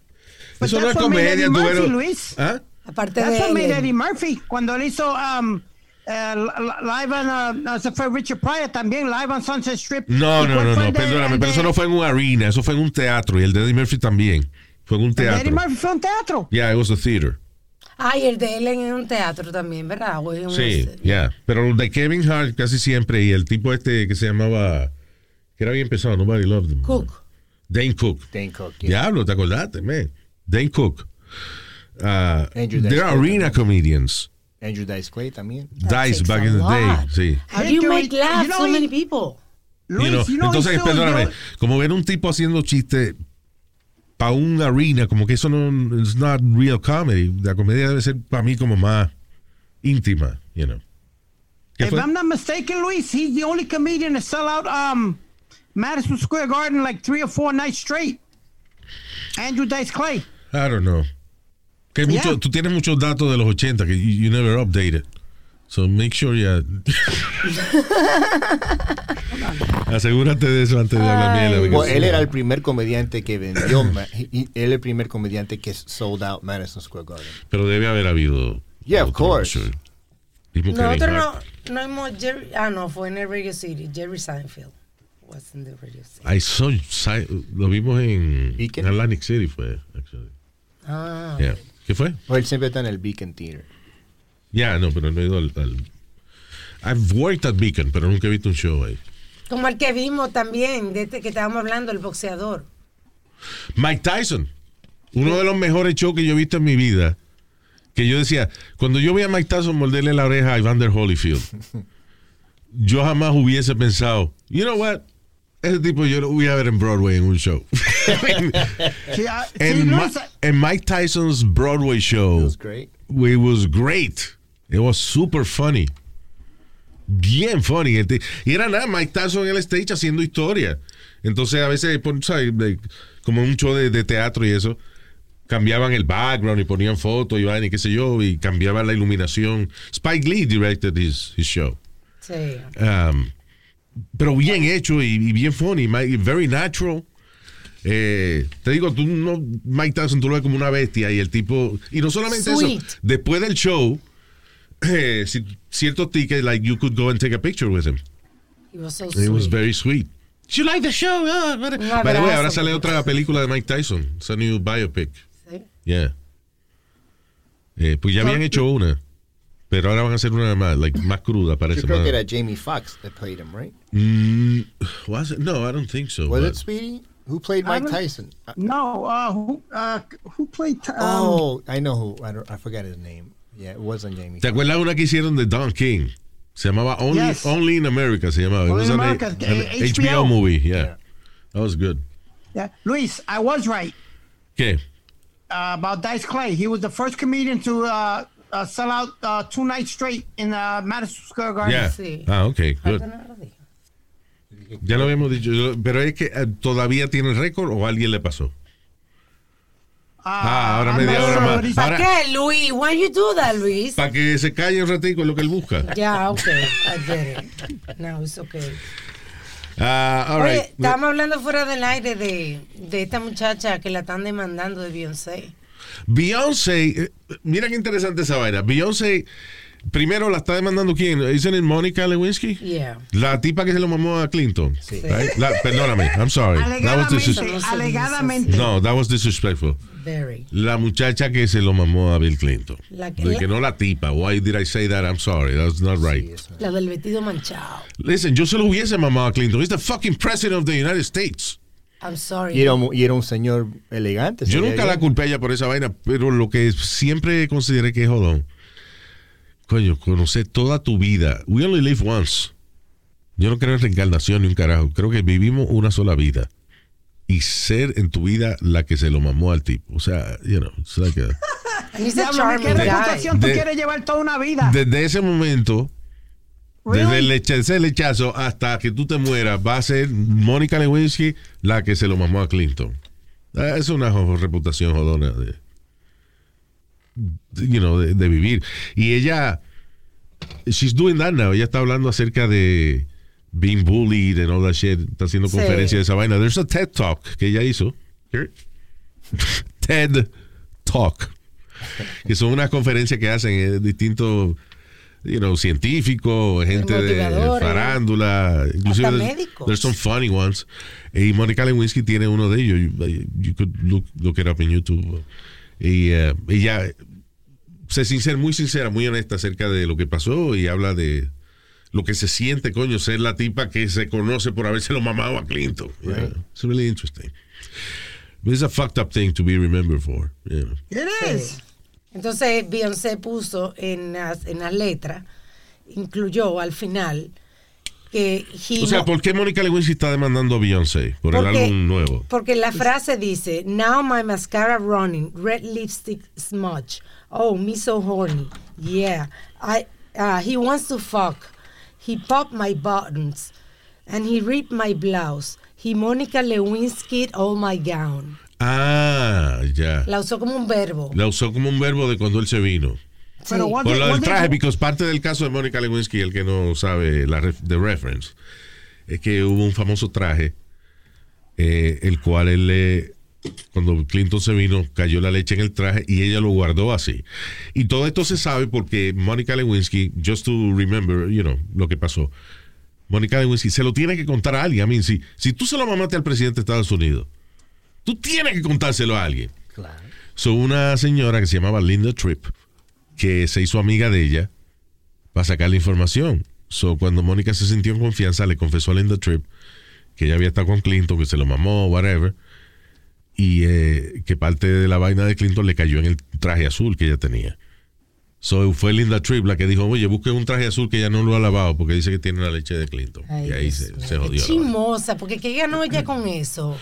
But eso no es comedia. Murphy, Luis. ¿Ah? Aparte That's de Eddie Murphy. Cuando él hizo um, eh, live on, uh, se fue Richard Pryor también, live on Sunset Strip. No, ¿Y no, no, no, de- perdóname, pero eso no fue en una arena, eso fue en un teatro y el de Eddie Murphy también. Fue en un el de Eddie teatro. Murphy fue un teatro. Yeah, it was a theater. Ah, y el de él en un teatro también, ¿verdad? Sí, ya. Pero el de Kevin Hart casi siempre y el tipo este que se llamaba, que era bien pesado, nobody loved him. Cook. Dane Cook. Dane Cook, yeah. Diablo, ¿te acordaste, man? Dane Cook. Uh, Andrew Dice there are Clay arena también. comedians. Andrew Dice Clay también. Dice back in the lot. day, sí. How do you make laugh you know so many people? Luis, You know, you know, Entonces, perdóname, como ver un tipo haciendo chiste para una arena, como que eso no es not real comedy. La comedia debe ser para mí como más íntima, you know. ¿Qué If fue? I'm not mistaken, Luis, he's the only comedian to sell out um, Madison Square Garden like three or four nights straight. Andrew Dice Clay. I don't know. Que Yeah. mucho- tú tienes muchos datos de los 80 que you, you never updated. So make sure ya. Asegúrate de eso antes de hablar mierda. Because- él era el primer comediante que vendió, él el primer comediante que sold out Madison Square Garden. Pero debe haber habido. Yeah, of otro, course. sure. Nosotros no, no hemos Jerry, ah no, fue en el Radio City, Jerry Seinfeld was in the Radio City. I saw, lo vimos en, en Atlantic City, fue. Actually. Ah, Yeah. ¿Qué fue? O él siempre está en el Beacon Theater. Ya, no, pero no he ido al, al- I've worked at Beacon, pero nunca he visto un show ahí. como el que vimos también, de este que estábamos hablando, el boxeador. Mike Tyson, uno de los mejores shows que yo he visto en mi vida. Que yo decía, cuando yo vi a Mike Tyson morderle la oreja a Evander Holyfield, yo jamás hubiese pensado, you know what? Ese tipo yo lo voy a ver en Broadway en un show. Ma- en Mike Tyson's Broadway show, It was great. it was great. It was super funny. Bien funny. Y era nada, Mike Tyson en el stage haciendo historia. Entonces a veces, como un show de, de teatro y eso, cambiaban el background y ponían fotos y vaina y qué sé yo, y cambiaban la iluminación. Spike Lee directed his, his show. Sí. Um, pero bien hecho y, y bien funny, very natural. Eh, te digo, tú no, Mike Tyson, tú lo ves como una bestia y el tipo, y no solamente Sweet. eso, después del show, eh, si- ciertos tickets, like you could go and take a picture with him. He was so It sweet. was very sweet. You like the show? But- Un By the way, ahora sale otra película de Mike Tyson, it's a new biopic. Sí. Yeah. Eh, pues ya habían hecho una, pero ahora van a hacer una más, like, más cruda, parece Yo creo más. que era Jamie Foxx that played him, right? Mm, was it? No, I don't think so. Was but- it Speedy? Who played Mike don't- Tyson? Uh, no, uh, who, uh, who played? Um, oh, I know who. I, don't, I forgot his name. Yeah, it wasn't Jamie. ¿Te Foxx. acuerdas una que hicieron de Don King? Se llamaba Only, Yes. Only in America, se llamaba. It Only was in an- America, an eh, HBO. HBO. movie, yeah. That was good. yeah, Luis, I was right Okay. uh, about Dice Clay. He was the first comedian to uh, uh, sell out uh, two nights straight in uh, Madison Square Garden. Yeah. sí. Ah, ok, good. Ya lo habíamos dicho, pero es que eh, todavía tiene el récord o alguien le pasó. Ah, ahora media hora más. ¿Para qué, Luis? Why you do that, Luis? para que se calle un ratico lo que él busca. Ya, ok. I get it. No, it's okay. Ah, all Oye, right. estábamos hablando fuera del aire de, de esta muchacha que la están demandando de Beyoncé. Beyoncé, eh, mira qué interesante esa vaina. Beyoncé, primero la está demandando quién? ¿Isn't it Mónica Lewinsky? Yeah. La tipa que se lo mamó a Clinton. Sí. Right? La- perdóname, I'm sorry. That was Alegadamente, no, that was disrespectful. Very. La muchacha que se lo mamó a Bill Clinton. La que- De que no la tipa. Why did I say that? I'm sorry. That's not right. La del vestido manchado. Listen, yo se lo hubiese mamado a Clinton. He's the fucking president of the United States. I'm sorry. Y era, un- y era un señor elegante. Yo nunca la culpé a ella por esa vaina, pero lo que siempre consideré que es jodón. Coño, conocer toda tu vida. We only live once. Yo no creo en reencarnación ni un carajo. Creo que vivimos una sola vida. Y ser en tu vida la que se lo mamó al tipo. O sea, you know, it's like a- ¿qué reputación tú quieres llevar toda una vida? desde ese momento, desde el ese lechazo hasta que tú te mueras, va a ser Mónica Lewinsky la que se lo mamó a Clinton. Ah, Es una reputación jodona de- you know, de, de vivir. Y ella, she's doing that now. Ella está hablando acerca de being bullied and all that shit. Está haciendo Sí. conferencias de esa vaina. There's a TED Talk que ella hizo. TED Talk. Que son unas conferencias que hacen eh, distintos you know, científicos, gente de farándula, inclusive Hasta there's, médicos. there's some funny ones. Y Monica Lewinsky tiene uno de ellos. You, you could look, look it up in YouTube. Y eh, ella se sincera, muy sincera, muy honesta acerca de lo que pasó y habla de lo que se siente, coño, ser la tipa que se conoce por habérselo mamado a Clinton. know. It's really interesting. But it's a fucked up thing to be remembered for. you know. It is. Entonces Beyoncé puso en las, en las letras, incluyó al final que he O sea, no- ¿por qué Mónica Lewinsky está demandando a Beyoncé por el álbum nuevo? Porque la frase dice, Now my mascara running, red lipstick smudge. Oh, me so horny. Yeah, I, uh, he wants to fuck. He popped my buttons. And he ripped my blouse. He Monica Lewinsky all my gown. Ah, ya. La usó como un verbo. La usó como un verbo de cuando él se vino. Pero Sí. what Por lo del traje, porque parte del caso de Mónica Lewinsky, el que no sabe la ref- the reference, es que hubo un famoso traje, eh, el cual él le, cuando Clinton se vino, cayó la leche en el traje y ella lo guardó así. Y todo esto se sabe porque Mónica Lewinsky, just to remember, you know, lo que pasó, Mónica Lewinsky se lo tiene que contar a alguien. I mean, si, si tú se lo mamaste al presidente de Estados Unidos, tú tienes que contárselo a alguien. Claro. So, una señora que se llamaba Linda Tripp, que se hizo amiga de ella para sacar la información. So, cuando Mónica se sintió en confianza, le confesó a Linda Tripp que ella había estado con Clinton, que se lo mamó, whatever, y eh, que parte de la vaina de Clinton le cayó en el traje azul que ella tenía. So, fue Linda Tripp la que dijo, oye, busque un traje azul que ella no lo ha lavado porque dice que tiene la leche de Clinton. Ay, y ahí se, se jodió. Chismosa, porque ¿qué ganó ella con eso?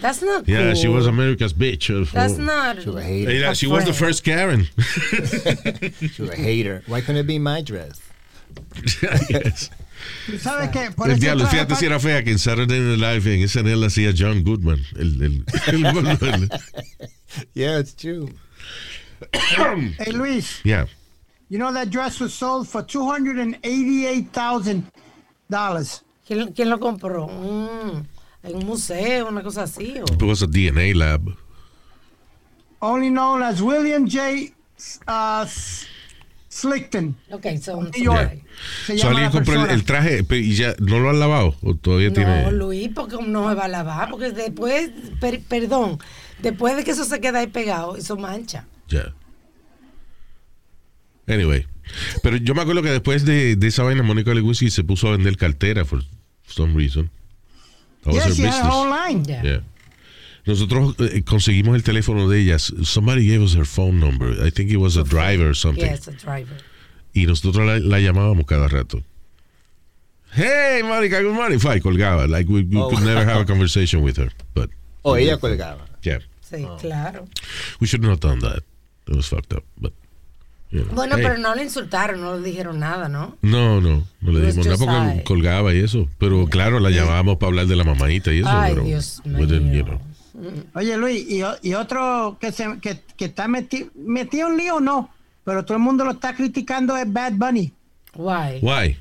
That's not Yeah, cool. she was America's bitch. That's not. She was a she was the first Karen. She was a hater. Why couldn't it be my dress? Yes. ¿Tú ¿Sabes qué? Por El diablo, fíjate si era fea que en Saturday Night Live en SNL hacía John Goodman. El, el, el, el- Yeah, it's true. Hey, Luis, yeah. you know that dress was sold for $288,000. ¿Quién, quién lo compró? Mm, ¿En un museo, una cosa así? O? It was a DNA lab. Only known as William J. Uh, Slickton. Ok, son. New York. Se So, alguien compró el, traje y ya no lo han lavado o todavía tiene. No, Luis, porque no se va a lavar, porque después, per- perdón, después de que eso se queda ahí pegado, eso mancha. Ya. Anyway. Pero yo me acuerdo que después de, de esa vaina, Mónica Lewinsky se puso a vender cartera for some reason. That was Yeah, her she had a business. whole line. Ya. Yeah. Nosotros eh, conseguimos el teléfono de ellas. Somebody gave us her phone number. I think it was a driver or something. Yes, a driver. Y nosotros la, la llamábamos cada rato. Hey, Mónica, good morning. Fue, y colgaba. Like, we, we Oh. could never have a conversation with her. But, Oh, ella colgaba. yeah. Sí, claro. We should not have done that. It was fucked up. But, you know, Bueno, hey. pero no le insultaron, no le dijeron nada, ¿no? No, no, no le dimos nada porque colgaba y eso. Pero claro, la llamábamos para hablar de la mamadita y eso. Ay, pero Dios you know. Oye, Luis, y, otro que, se, que, que está meti- metido en lío, no, pero todo el mundo lo está criticando es Bad Bunny. Why? Why?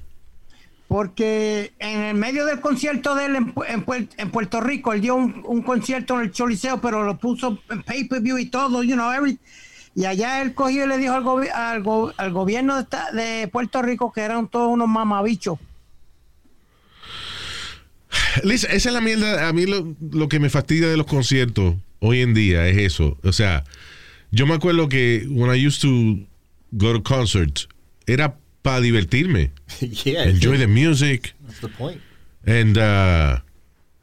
Porque en el medio del concierto de él en, Pu- en Puer- en Puerto Rico, él dio un, un concierto en el Choliseo, pero lo puso en pay-per-view y todo, you know, every- y allá él cogió y le dijo al, gobi- al, go- al gobierno de, esta- de Puerto Rico que eran todos unos mamabichos. Lisa, esa es la mierda. A mí lo, lo que me fastidia de los conciertos hoy en día es eso. O sea, yo me acuerdo que when I used to go to concerts, era para divertirme. Yeah, Enjoy the music That's the point. and, uh,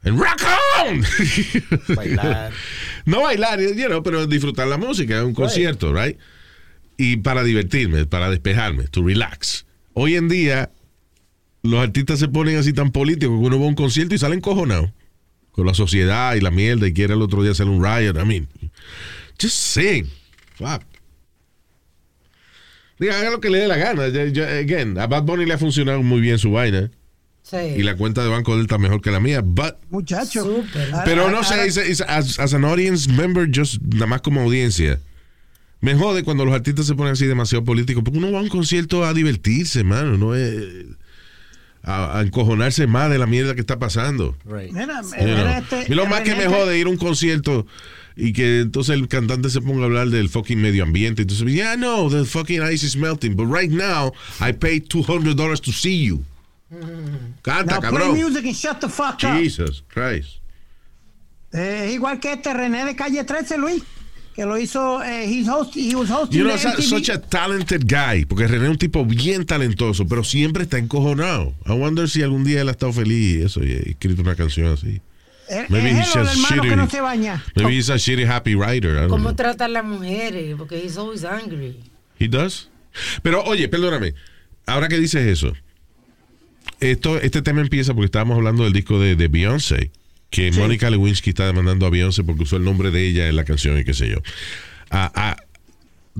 and rock on. Bailar. no bailar, you know, pero disfrutar la música, un concierto, right? Y para divertirme, para despejarme, to relax. Hoy en día, los artistas se ponen así tan políticos que uno va a un concierto y salen cojonados con la sociedad y la mierda y quiere el otro día hacer un riot. I mean, just sing. Fuck. Diga, haga lo que le dé la gana. Again, a Bad Bunny le ha funcionado muy bien su vaina Sí. y la cuenta de banco de él está mejor que la mía, but Muchachos. Súper. pero Ahora- no sé, ahora- it's- it's- as, as an audience member, just nada más como audiencia. Me jode cuando los artistas se ponen así demasiado políticos, porque uno va a un concierto a divertirse, mano, no es a, a encojonarse más de la mierda que está pasando. Right. Mira, mira este- y lo más que me jode ir a un concierto y que entonces el cantante se ponga a hablar del fucking medio ambiente. Entonces, yeah, no, the fucking ice is melting, but right now I paid $200 to see you. Canta, Now play cabrón. music and shut the fuck up. Jesus Christ. Eh, igual que este René de Calle 13, Luis, que lo hizo, eh, he's host, he was hosting You know, MTV. such a talented guy. Porque René es un tipo bien talentoso, pero siempre está encojonado. I wonder si algún día él ha estado feliz y eso, y ha escrito una canción así. Maybe es he's él o el just hermano que shitty. no se baña. Maybe he's a shitty happy writer. I don't ¿Cómo know. trata a las mujeres? Porque he's always angry. He does. Pero oye, perdóname. Ahora que dices eso, esto, este tema empieza porque estábamos hablando del disco de, de Beyoncé, que Mónica Lewinsky está demandando a Beyoncé porque usó el nombre de ella en la canción y qué sé yo. A- a-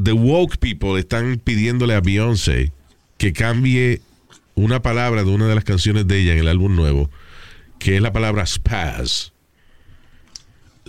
the woke people están pidiéndole a Beyoncé que cambie una palabra de una de las canciones de ella en el álbum nuevo, que es la palabra spaz.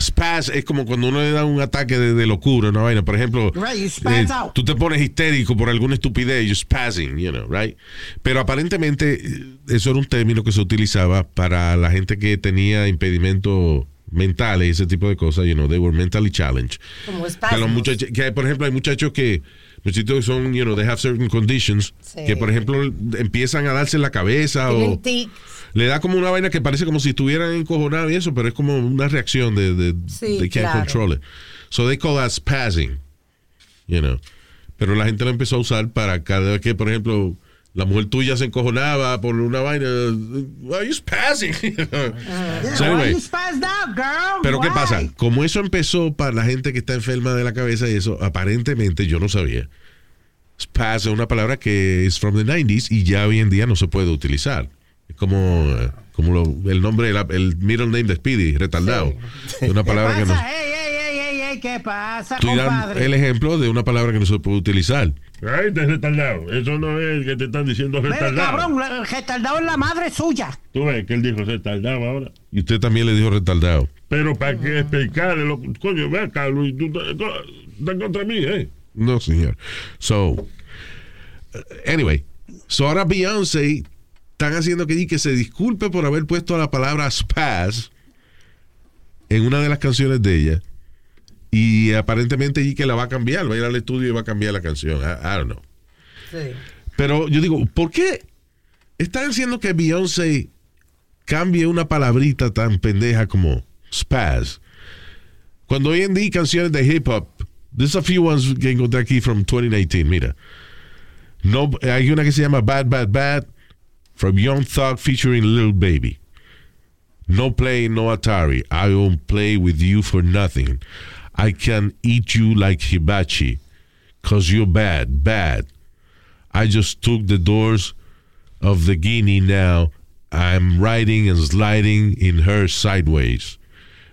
Spaz es como cuando uno le da un ataque de, de locura, una vaina. Por ejemplo, eh, Right, tú te pones histérico por alguna estupidez, you're spazzing, you know, right? Pero aparentemente eh, eso era un término que se utilizaba para la gente que tenía impedimentos mentales y ese tipo de cosas, you know, they were mentally challenged. Como Que, los espasmos. muchachos, que por ejemplo hay muchachos que muchachitos que son, you know, they have certain conditions, Sí. que por ejemplo empiezan a darse en la cabeza o tics. le da como una vaina que parece como si estuvieran encojonados y eso, pero es como una reacción de, de Sí, they can't claro. control it. So they call that spazzing, you know. Pero la gente lo empezó a usar para cada vez que, por ejemplo, la mujer tuya se encojonaba por una vaina, are you spazzing? So anyway, you spazzed out, girl? pero ¿qué pasa? Como eso empezó para la gente que está enferma de la cabeza y eso, aparentemente yo no sabía. Spaz es una palabra que es from the 90s y ya hoy en día no se puede utilizar. Es como, eh, como lo- el nombre, el, el middle name de Speedy, retardado. Es una ¿Qué palabra que no. Ey, ¿qué pasa, Estoy dando compadre? el ejemplo de una palabra que no se puede utilizar. Ay, te retardado. Eso no es que te están diciendo retardado. cabrón, el retardado es la madre suya. Tú ves que él dijo retardado ahora. Y usted también le dijo retardado. Pero para qué explicarle, lo, coño, ve acá, Luis, tú estás contra mí, ¿eh? No, señor. So, anyway, so ahora Beyoncé están haciendo que, que se disculpe por haber puesto la palabra spaz en una de las canciones de ella. Y aparentemente y que la va a cambiar, va a ir al estudio y va a cambiar la canción. I, I don't know. Sí. Pero yo digo, ¿por qué están haciendo que Beyoncé cambie una palabrita tan pendeja como spaz? Cuando hoy en día canciones de hip hop, there's a few ones que encontré aquí from 2019, mira. No, hay una que se llama Bad Bad Bad from Young Thug featuring Lil Baby. No play, no Atari. I won't play with you for nothing. I can eat you like hibachi. Cause you're bad, bad. I just took the doors of the guinea now. I'm riding and sliding in her sideways.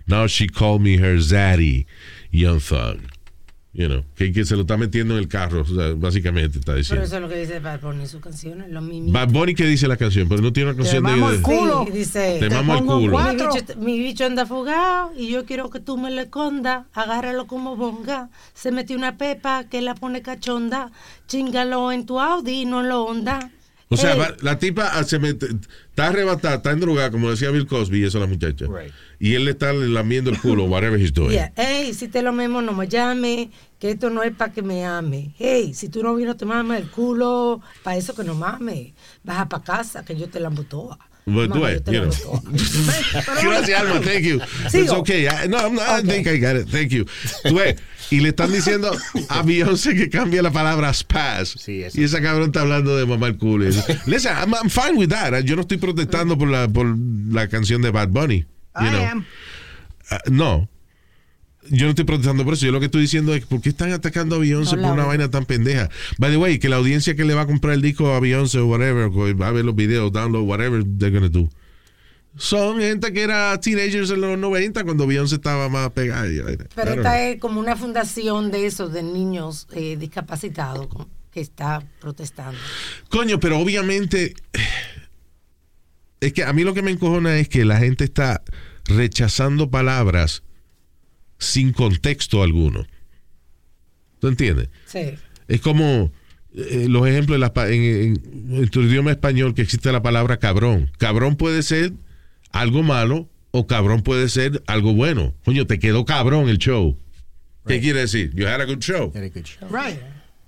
Now she called me her zaddy, young thug. You know, que, que se lo está metiendo en el carro, o sea, básicamente está Pero diciendo. eso es lo que dice Bad Bunny en sus canciones, lo mismo. Bad Bunny que dice la canción, pero no tiene una canción de, mamo el de- culo. Sí, dice, Te mamo el culo. Mi bicho, mi bicho anda fugado y yo quiero que tú me lo escondas. Agárralo como bonga. Se metió una pepa que la pone cachonda. Chingalo en tu Audi y no en lo Honda. O sea, Ey, va- la tipa ah, se mete- está arrebatada, está en drogada, como decía Bill Cosby, y eso la muchacha. Y él le está lamiendo el culo, whatever he's doing. yeah, Ey, si te lo memo, no me llame. Que esto no es para que me ame. Hey, si tú no vino, te mames el culo. Para eso que no mames. Baja para casa, que yo te la toda. But do yo it, you know. Gracias, Alma. Thank you. Sigo. It's okay. I- no, I'm not- I think I got it. Thank you. Ves, y le están diciendo a Beyoncé que cambie la palabra spaz. y esa cabrón está hablando de mamá el culo. Listen, I'm, I'm fine with that. Yo no estoy protestando por la, por la canción de Bad Bunny. You I know. am. Ah, no. Yo no estoy protestando por eso. Yo lo que estoy diciendo es ¿por qué están atacando a Beyoncé No, por una vaina tan pendeja? By the way, que la audiencia que le va a comprar el disco a Beyoncé o whatever, va a ver los videos, download, whatever they're gonna do. Son gente que era teenagers en los 90 cuando Beyoncé estaba más pegada. Pero esta es como una fundación de esos, de niños eh, discapacitados que está protestando. Coño, pero obviamente es que a mí lo que me encojona es que la gente está rechazando palabras sin contexto alguno. ¿Tú entiendes? Sí. Es como eh, los ejemplos de en, en- en tu idioma español que existe la palabra cabrón. Cabrón puede ser algo malo o cabrón puede ser algo bueno. Coño, te quedó cabrón el show. ¿Qué quiere decir? You had a good show. Right.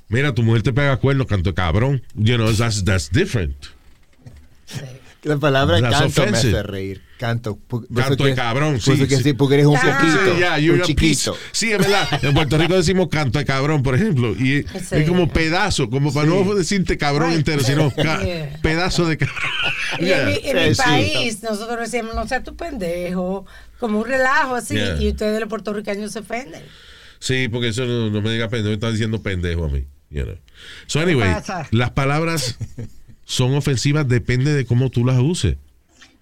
Mira, tu mujer te pega cuernos, canto cabrón. You know, that's, that's different. La palabra That's canto me hace reír. Canto. Canto de cabrón, sí, eso que sí. sí, porque eres un poquito. yeah, you're un a chiquito. piece. Sí, es verdad. En Puerto Rico decimos canto de cabrón, por ejemplo. Y Sí. es como pedazo, como para no decirte cabrón entero, sino ca- Yeah. pedazo de cabrón. Y Yeah. en mi, en mi Sí, sí. país, nosotros decíamos, no seas tu pendejo, como un relajo así, Yeah. y ustedes los puertorriqueños se ofenden. Sí, porque eso no, no me diga pendejo, me están diciendo pendejo a mí. You know. So anyway, las palabras son ofensivas, depende de cómo tú las uses.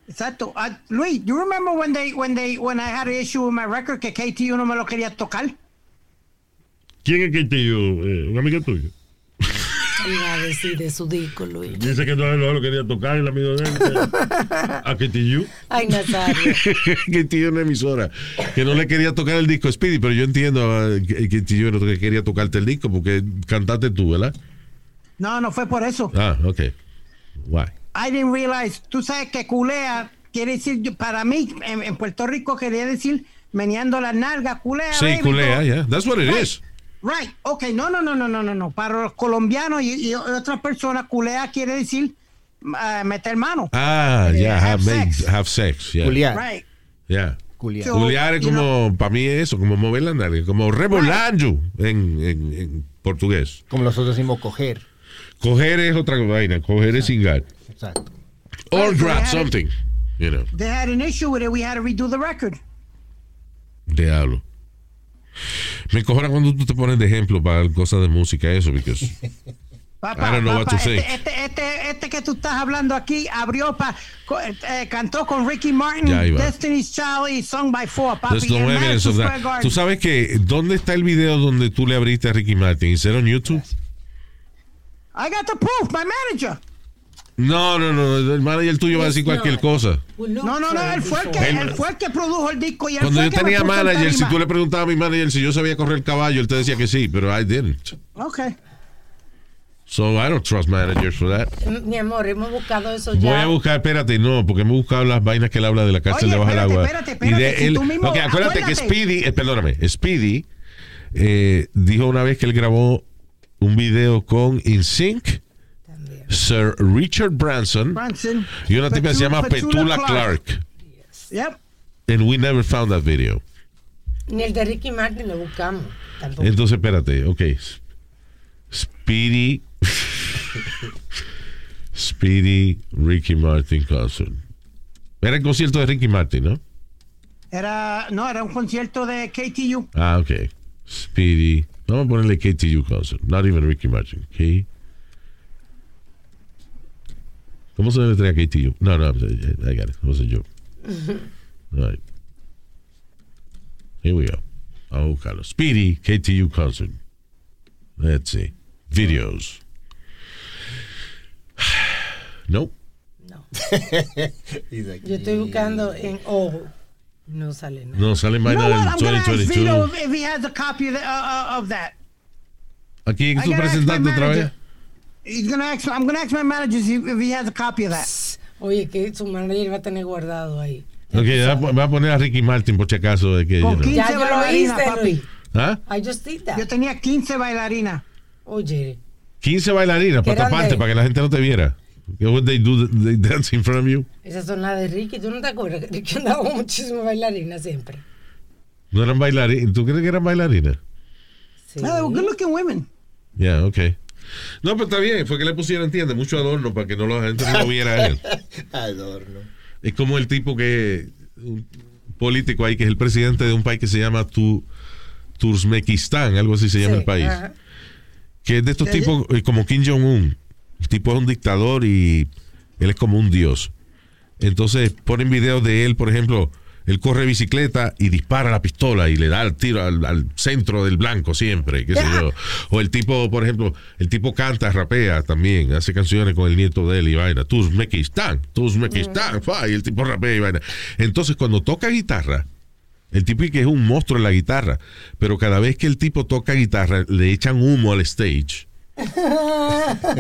Exacto. Uh, Luis, you remember when they when they when I had an issue with my record que KTU no me lo quería tocar? ¿Quién es dio? Eh, ¿Un amigo tuyo? Iba a decir de su disco, Luis. Dice que no, no lo quería tocar el amigo de él. ¿A que te dio? Ay, Nazario. que tiene una emisora que no le quería tocar el disco Speedy, pero yo entiendo ah, yo no que quería tocarte el disco porque cantaste tú, ¿verdad? No, no fue por eso. Ah, ok. Why? I didn't realize. Tú sabes que culea quiere decir, para mí, en, en Puerto Rico quería decir meneando las nalgas, culea. Sí, baby, culea, todo. yeah. That's what it Right. is. Right, ok, no, no, no, no, no, no, no. Para los colombianos y, y otras personas, culea quiere decir ah, meter mano. Ah, yeah, have, have sex. have sex, yeah. Culiar. Right. Yeah. Culiar. So, Culiar es you como, para mí es eso, como mover la nalga, como rebolando en, en, en portugués. Como nosotros decimos coger. Coger es otra vaina, coger es cingar. Exacto. Or grab they had- something, you know. They had an issue with it. We had to redo the record. Diablo. Me encojona cuando tú te pones de ejemplo para cosas de música, eso, because Papá, I don't know what papá, to say. Este, este, este, este que tú estás hablando aquí abrió pa, co- eh, cantó con Ricky Martin. Destiny's Child y Song by Four, papi. there's no en evidence of that. Tú sabes que, ¿dónde está el video donde tú le abriste a Ricky Martin? ¿Is it on YouTube? I got the proof, my manager. No, no, no, el manager tuyo va a decir cualquier cosa. No, no, no, él fue el que, Él- fue el que produjo el disco y él Cuando fue yo el que tenía manager, si tú le preguntabas a mi manager si yo sabía correr el caballo, él te decía que sí, pero I didn't. Okay. So I don't trust managers for that. Mi amor, hemos buscado eso Voy ya. a buscar, espérate, no, porque me he buscado las vainas que él habla de la cárcel Oye, debajo del espérate, agua. espérate, espérate, y de si él, tú mismo- ok, acuérdate que. Speedy, eh, perdóname, Speedy eh, dijo una vez que él grabó un video con InSync, Sir Richard Branson, Branson. y una tipa que se llama Petula Petula Clark. Yep. And we never found that video. Ni el de Ricky Martin lo buscamos. Tampoco. Entonces, espérate, ok. Speedy. Speedy Ricky Martin concert. Era el concierto de Ricky Martin, ¿no? Era, no, era un concierto de KTU. Ah, ok. Speedy. Vamos a ponerle KTU concert. Not even Ricky Martin. K. ¿Cómo se debe traer KTU? No, no, I got it. It was a joke. All right. Here we go. Oh, Vamos a buscarlo. Speedy KTU concert. Let's see. Videos. nope. No. He's like, Yo estoy buscando en ojo. No sale nada. No sale You vaina know what? del I'm gonna ask Vito 2022. if, if he has a copy of, the, of that. Aquí tú presentando otra vez. He's gonna ask. I'm gonna ask my manager if he, if he has a copy of that. Oye, que su manager va a tener guardado ahí. Ok, va, a poner a Ricky Martin por si acaso de que. Con know. 15 Ya yo lo bailarinas, hice, papi. Luis. ¿Ah? I just did that. Yo tenía 15 bailarinas. Oye, 15 bailarinas ¿Qué para taparte, para que la gente no te viera. What they do, they dance in front of you. esas son las de Ricky. ¿Tú no te acuerdas que Ricky andaba con muchísimas bailarinas siempre? No eran bailarinas. ¿Tú crees que eran bailarinas? Sí. Yeah, were good looking women. Ya, ok. No, pero está bien, fue que le pusieron, entiende, mucho adorno para que no la gente no lo viera a él. Adorno. Es como el tipo que, un político ahí, que es el presidente de un país que se llama tu, Turkmenistán, algo así se llama Sí, el país. ajá. Que es de estos tipos, eh, como Kim Jong-un. El tipo es un dictador y él es como un dios. Entonces ponen videos de él, por ejemplo, él corre bicicleta y dispara la pistola y le da el tiro al, al centro del blanco siempre, qué sé yo. O el tipo, por ejemplo, el tipo canta, rapea también, hace canciones con el nieto de él y vaina. Turkmenistán, Turkmenistán, fa, y el tipo rapea y vaina. Entonces cuando toca guitarra, el tipo que es un monstruo en la guitarra, pero cada vez que el tipo toca guitarra le echan humo al stage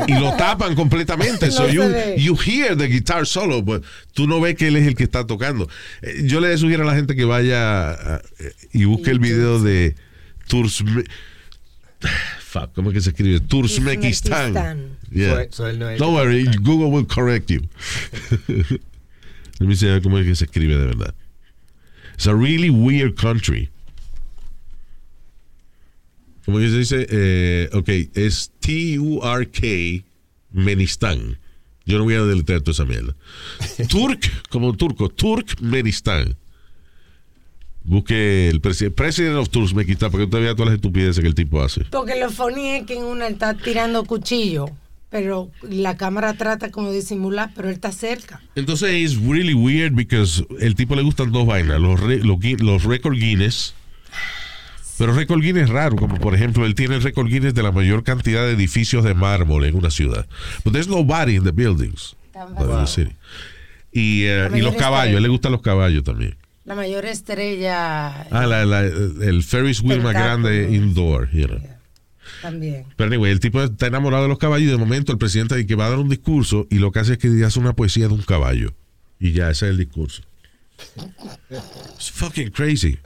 y lo tapan completamente. No so you, you hear the guitar solo, but tú no ves que él es el que está tocando. Eh, Yo le sugiero a la gente que vaya a- eh, y busque el video de Tursme Fuck, ¿cómo es que se escribe? Turkmenistán. Yeah. So- so él no es- Don't worry, Google will correct you. Let me see cómo es que se escribe de verdad. It's a really weird country. ¿Cómo que se dice? Eh, ok, es T-U-R-K Menistán. Yo no voy a deletrear toda esa mierda. Turk, como turco, Turkmenistán. Busque el presi- President of Turkmenistán para que usted vea todas las estupideces que el tipo hace. Porque lo funny es que en una está tirando cuchillo, pero la cámara trata como de disimular, pero él está cerca. Entonces es really weird because el tipo le gustan dos vainas, los, re- los, los récord Guinness. Pero récord Guinness raro, como por ejemplo, él tiene el récord Guinness de la mayor cantidad de edificios de mármol en una ciudad. But there's nobody in the buildings. of the. Y, La y los caballos, a él estrella. le gustan los caballos también. La mayor estrella Ah, la- la- el Ferris wheel más grande indoor. you know. también. Pero anyway, el tipo está enamorado de los caballos y de momento el presidente dice que va a dar un discurso y lo que hace es que hace una poesía de un caballo. Y ya, ese es el discurso. It's fucking crazy.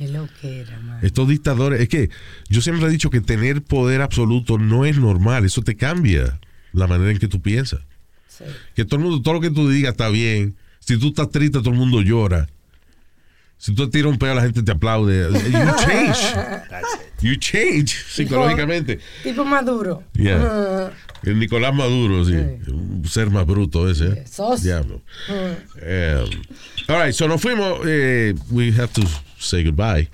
Qué loquera, man. Estos dictadores, es que yo siempre he dicho que tener poder absoluto no es normal, eso te cambia la manera en que tú piensas. Sí. Que todo el mundo, todo lo que tú digas está bien. Si tú estás triste, todo el mundo llora. Si tú tiras un pedo, la gente te aplaude. You change. You change psicológicamente. Tipo Maduro. Yeah. Ah, El Nicolás Maduro, sí. Un ser más bruto ese. ¿eh? sos. Diablo. Um, all right, so nos fuimos. eh, we have to say goodbye.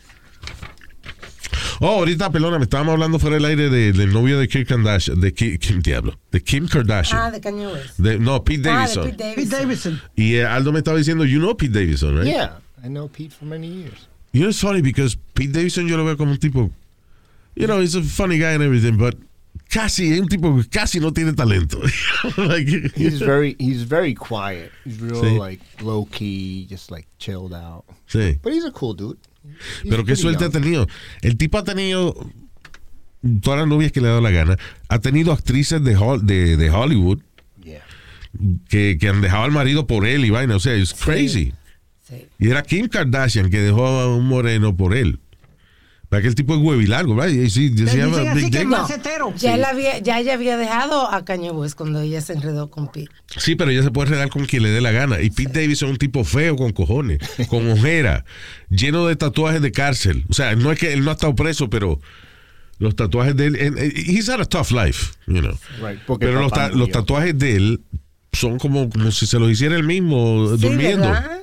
Oh, ahorita, pelona, me estábamos hablando fuera del aire de- del novio de Kim Kardashian. De Kim, Kim Diablo. De Kim Kardashian. Ah, de Kanye West. De- no, Pete Ah, de Davidson. Pete Pete Davidson. Davidson. Y eh, Aldo me estaba diciendo, you know Pete Davidson, right? Yeah, I know Pete for many years. You know, it's funny because Pete Davidson yo lo veo como un tipo, you know, he's a funny guy and everything, but casi, es un tipo que casi no tiene talento. Like, He's very he's very quiet. He's real Sí. like low key, just like chilled out. Sí. But he's a cool dude. He's Pero qué suerte ha young. tenido. El tipo ha tenido todas las novias que le ha dado la gana. Ha tenido actrices de, de, de Hollywood Yeah. que, que han dejado al marido por él y vaina. O sea, es crazy. Sí. Y era Kim Kardashian que dejó a un moreno por él. Para que el tipo es huevilargo, ¿verdad? Y sí, se llama Big Dick. Ya, él había, ya ella había dejado a Kanye West cuando ella se enredó con Pete. Sí, pero ella se puede redar con quien le dé la gana. Y Pete Davidson es un tipo feo con cojones, con ojera, lleno de tatuajes de cárcel. O sea, no es que él no ha estado preso, pero los tatuajes de él. and- and He's had a tough life, you know. Right, porque Pero los, ta- los tatuajes de él son como, como si se los hiciera él mismo Sí, durmiendo. ¿verdad?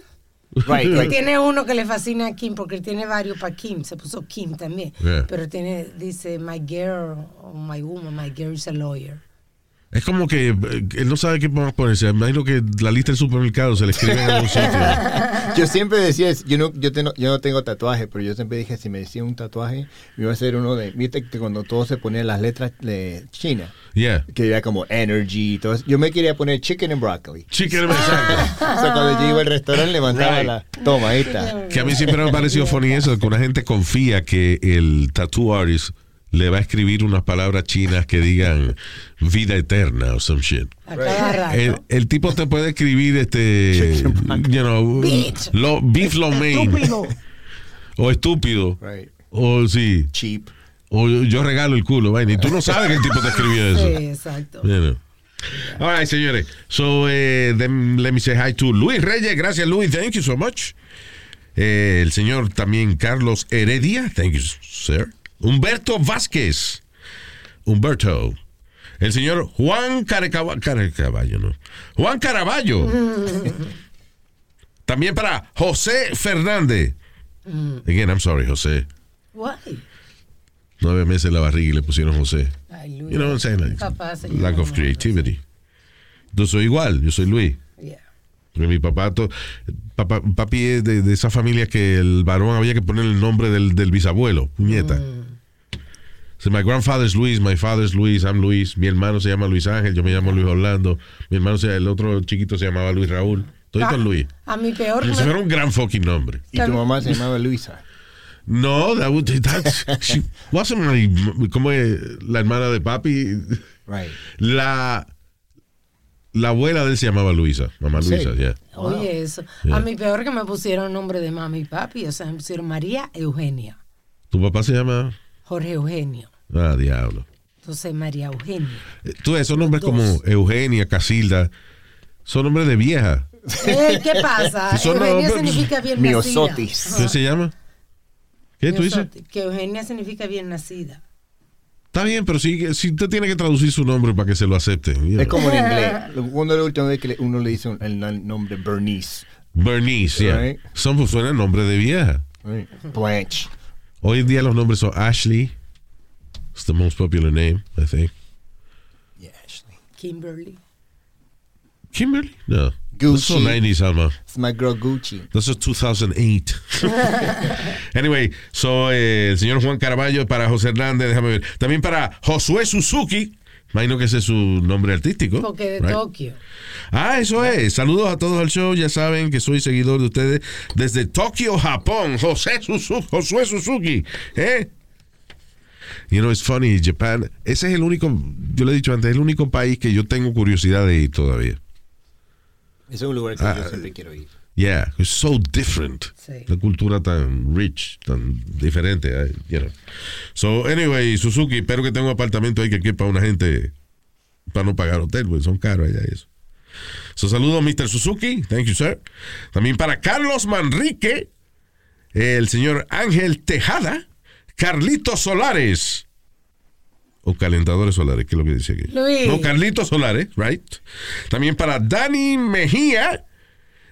Right, like tiene uno que le fascina a Kim porque tiene varios para Kim. Se puso Kim también. Yeah. Pero tiene, dice, my girl, o my woman, my girl is a lawyer. Es como que eh, él no sabe qué más ponerse. Imagino que la lista del supermercado se le escribe en algún sitio. Yo siempre decía, yo no, yo, tengo- yo no tengo tatuaje, pero yo siempre dije, si me decía un tatuaje, me iba a hacer uno de, viste que cuando todos se ponían las letras de China, Yeah. que era como energy y todo eso. Yo me quería poner chicken and broccoli. Chicken, exacto. O sea, cuando yo iba al restaurante levantaba Right. la, toma, ahí está. Que a mí siempre me ha parecido funny eso, que una gente confía que el tattoo artist le va a escribir unas palabras chinas que digan vida eterna o some shit. El, el tipo te puede escribir este, you know, Bitch. lo, beef lo mein, Estúpido. o estúpido, Right. o sí, Cheap. o yo regalo el culo, vaina, y tú no sabes que el tipo te escribió eso. Sí, exacto. You know. All right, señores. So, eh, then let me say hi to Luis Reyes. Gracias, Luis. Thank you so much. Eh, el señor también Carlos Heredia. Thank you, sir. Humberto Vázquez. Humberto. El señor Juan Carecaba- Carecaballo, ¿no? Juan Caraballo. También para José Fernández. Again, I'm sorry, José. Why? Nueve meses en la barriga y le pusieron José. Ay, Luis. You know what I'm saying? Like, Papá se lack of creativity. Yo soy igual, yo soy Luis. Yeah. Mi papá, to- papá papi es de, de esa familia que el varón había que poner el nombre del, del bisabuelo, puñeta. So my grandfather is Luis, my father is Luis, I'm Luis, mi hermano se llama Luis Ángel, yo me llamo Luis Orlando, mi hermano, se- el otro chiquito se llamaba Luis Raúl, todo esto es Luis. A mi peor Eso era un gran fucking nombre. Y tu mamá se llamaba Luisa. No, that would, that's, she wasn't my, como es la hermana de papi. Right. La, la abuela de él se llamaba Luisa, mamá ¿En Luisa, ya. Oye, eso. Yeah. A mi peor que me pusieron nombre de mami y papi. O sea, me pusieron María Eugenia. ¿Tu papá se llama? Jorge Eugenio. Ah, diablo. Entonces, María Eugenia. Eh, Tú, esos nombres Dos. como Eugenia, Casilda, son nombres de vieja. ¿Qué pasa? Si Eugenia nombres- significa bien Miosotis. nacida. ¿Qué se llama? ¿Qué tú dices? Miosotis, Que Eugenia significa bien nacida. Está bien, pero sí, sí usted tiene que traducir su nombre para que se lo acepten. you Es como en inglés. Cuando es la última vez que le- uno le dice el nombre Bernice. Bernice, yeah. Right. Son pues, suenan nombre de vieja. Right. Blanche. Hoy en día los nombres son Ashley. It's the most popular name, I think. Yeah, Ashley. Kimberly. Kimberly? No. Gucci. Son 90s, Alma. It's my girl Gucci. This is 2008. anyway, so eh, el señor Juan Caraballo para José Hernández, déjame ver. También para Josué Suzuki. Imagino que ese es su nombre artístico. Porque de right? Tokio. Ah, eso es. Saludos a todos al show. Ya saben que soy seguidor de ustedes desde Tokio, Japón. José Suzuki. Josué Suzuki. ¿Eh? You know, it's funny, Japan. Ese es el único, yo le he dicho antes, es el único país que yo tengo curiosidad de ir todavía. Ese es un lugar que Ah, yo siempre quiero ir. Yeah, it's so different. Sí. La cultura tan rich, tan diferente, eh, you know. So, anyway, Suzuki, espero que tenga un apartamento ahí que quepa una gente para no pagar hotel, porque son caros allá eso. So, saludos, Mr. Suzuki. Thank you, sir. También para Carlos Manrique, el señor Ángel Tejada, Carlitos Solares. O calentadores solares, que es lo que dice aquí. Luis. No, Carlitos Solares, right. También para Dani Mejía,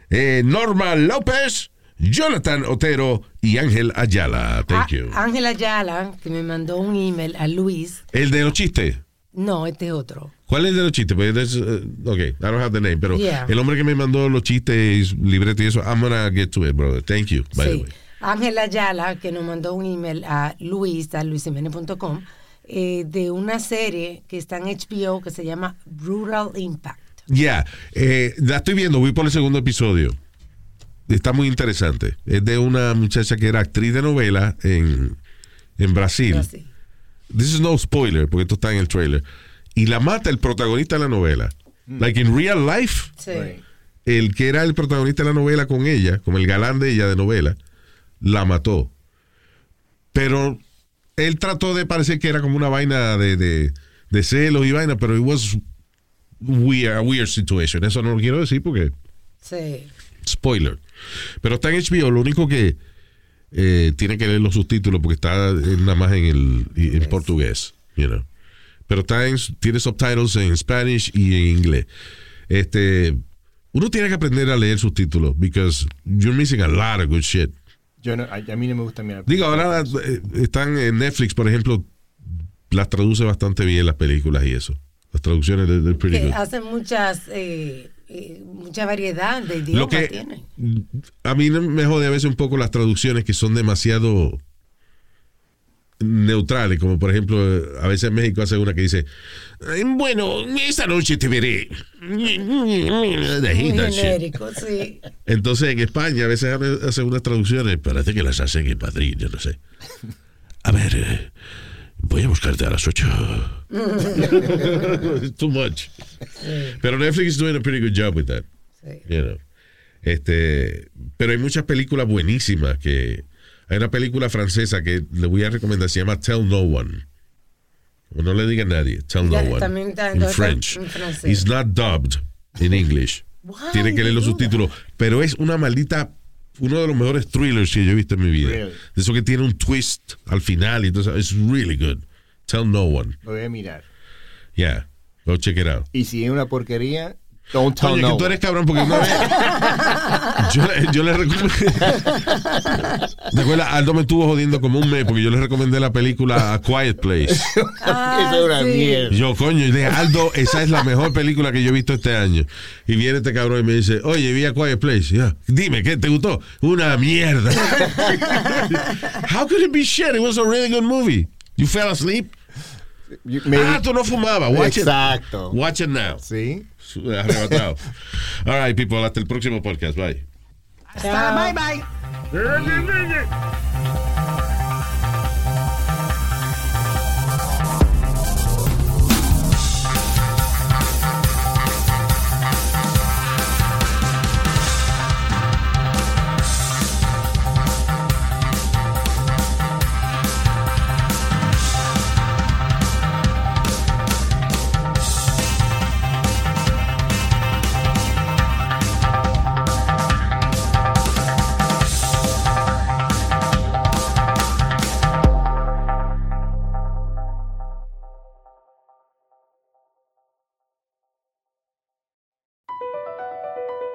eh, Norma López, Jonathan Otero y Ángel Ayala. Thank Ah, you. Ángela Ayala, que me mandó un email a Luis. El de los chistes. No, este es otro. ¿Cuál es el de los chistes? Pues, uh, ok, I don't have the name, pero Yeah. el hombre que me mandó los chistes, libreto y eso, I'm gonna get to it, brother. Thank you, by the way. Ángela Ayala, que nos mandó un email a luis, a luisimenez.com, eh, de una serie que está en HBO que se llama Rural Impact. Ya, eh, la estoy viendo, voy por el segundo episodio. Está muy interesante. Es de una muchacha que era actriz de novela en, en Brasil. Así. This is no spoiler, porque esto está en el trailer. Y la mata el protagonista de la novela. Like in real life, Sí. El que era el protagonista de la novela con ella, como el galán de ella de novela, la mató. Pero él trató de parecer que era como una vaina de, de, de celos y vaina, pero it was weird, a weird situation. Eso no lo quiero decir porque Sí. spoiler. Pero está en HBO, lo único que eh, tiene que leer los subtítulos porque está en- nada más en el en portugués, you know. Pero está en, tiene subtitles en Spanish y en inglés. Este, uno tiene que aprender a leer subtítulos because you're missing a lot of good shit. Yo no, a, a mí no me gusta mirar. Digo, ahora eh, están en Netflix, por ejemplo, las traduce bastante bien las películas y eso. las traducciones de, de Pretty Good. hacen muchas, eh, eh, mucha variedad de Lo idiomas que tienen. a mí me jode a veces un poco las traducciones que son demasiado neutrales, como por ejemplo, a veces en México hace una que dice, "Ay, bueno, esta noche te veré. Genérico, sí. Entonces en España a veces hacen unas traducciones, parece que las hacen en Madrid, yo no sé. A ver, eh, voy a buscarte a las 8. It's too much. Pero Netflix is doing a pretty good job with that. You know. Este, pero hay muchas películas buenísimas que hay una película francesa que le voy a recomendar, se llama Tell No One. O no le diga a nadie, Tell Ya, No One. también en- French. en. It's not dubbed in English. Tiene que leer los subtítulos. Pero es una maldita, uno de los mejores thrillers que yo he visto en mi vida. Really? De eso que tiene un twist al final. y Entonces, it's really good. Tell no one. Lo voy a mirar. Yeah. Go check it out. Y si es una porquería, don't tell Oye, no que tú eres cabrón porque una vez yo, le- yo le recomendé. ¿Te acuerdas? Aldo me estuvo jodiendo como un mes porque yo le recomendé la película A Quiet Place. Eso es una mierda. Yo, coño, y dije, Aldo, esa es la mejor película que yo he visto este año. Y viene este cabrón y me dice, oye, vi A Quiet Place. Ya, Dime, ¿qué te gustó? Una mierda. How could it be shit? It was a really good movie. You fell asleep? Maybe- Ah, tú no fumabas. Watch Exacto. it. Watch it now. Sí. Arrebatado. All right, people. Hasta el próximo podcast. Bye. Hasta bye bye.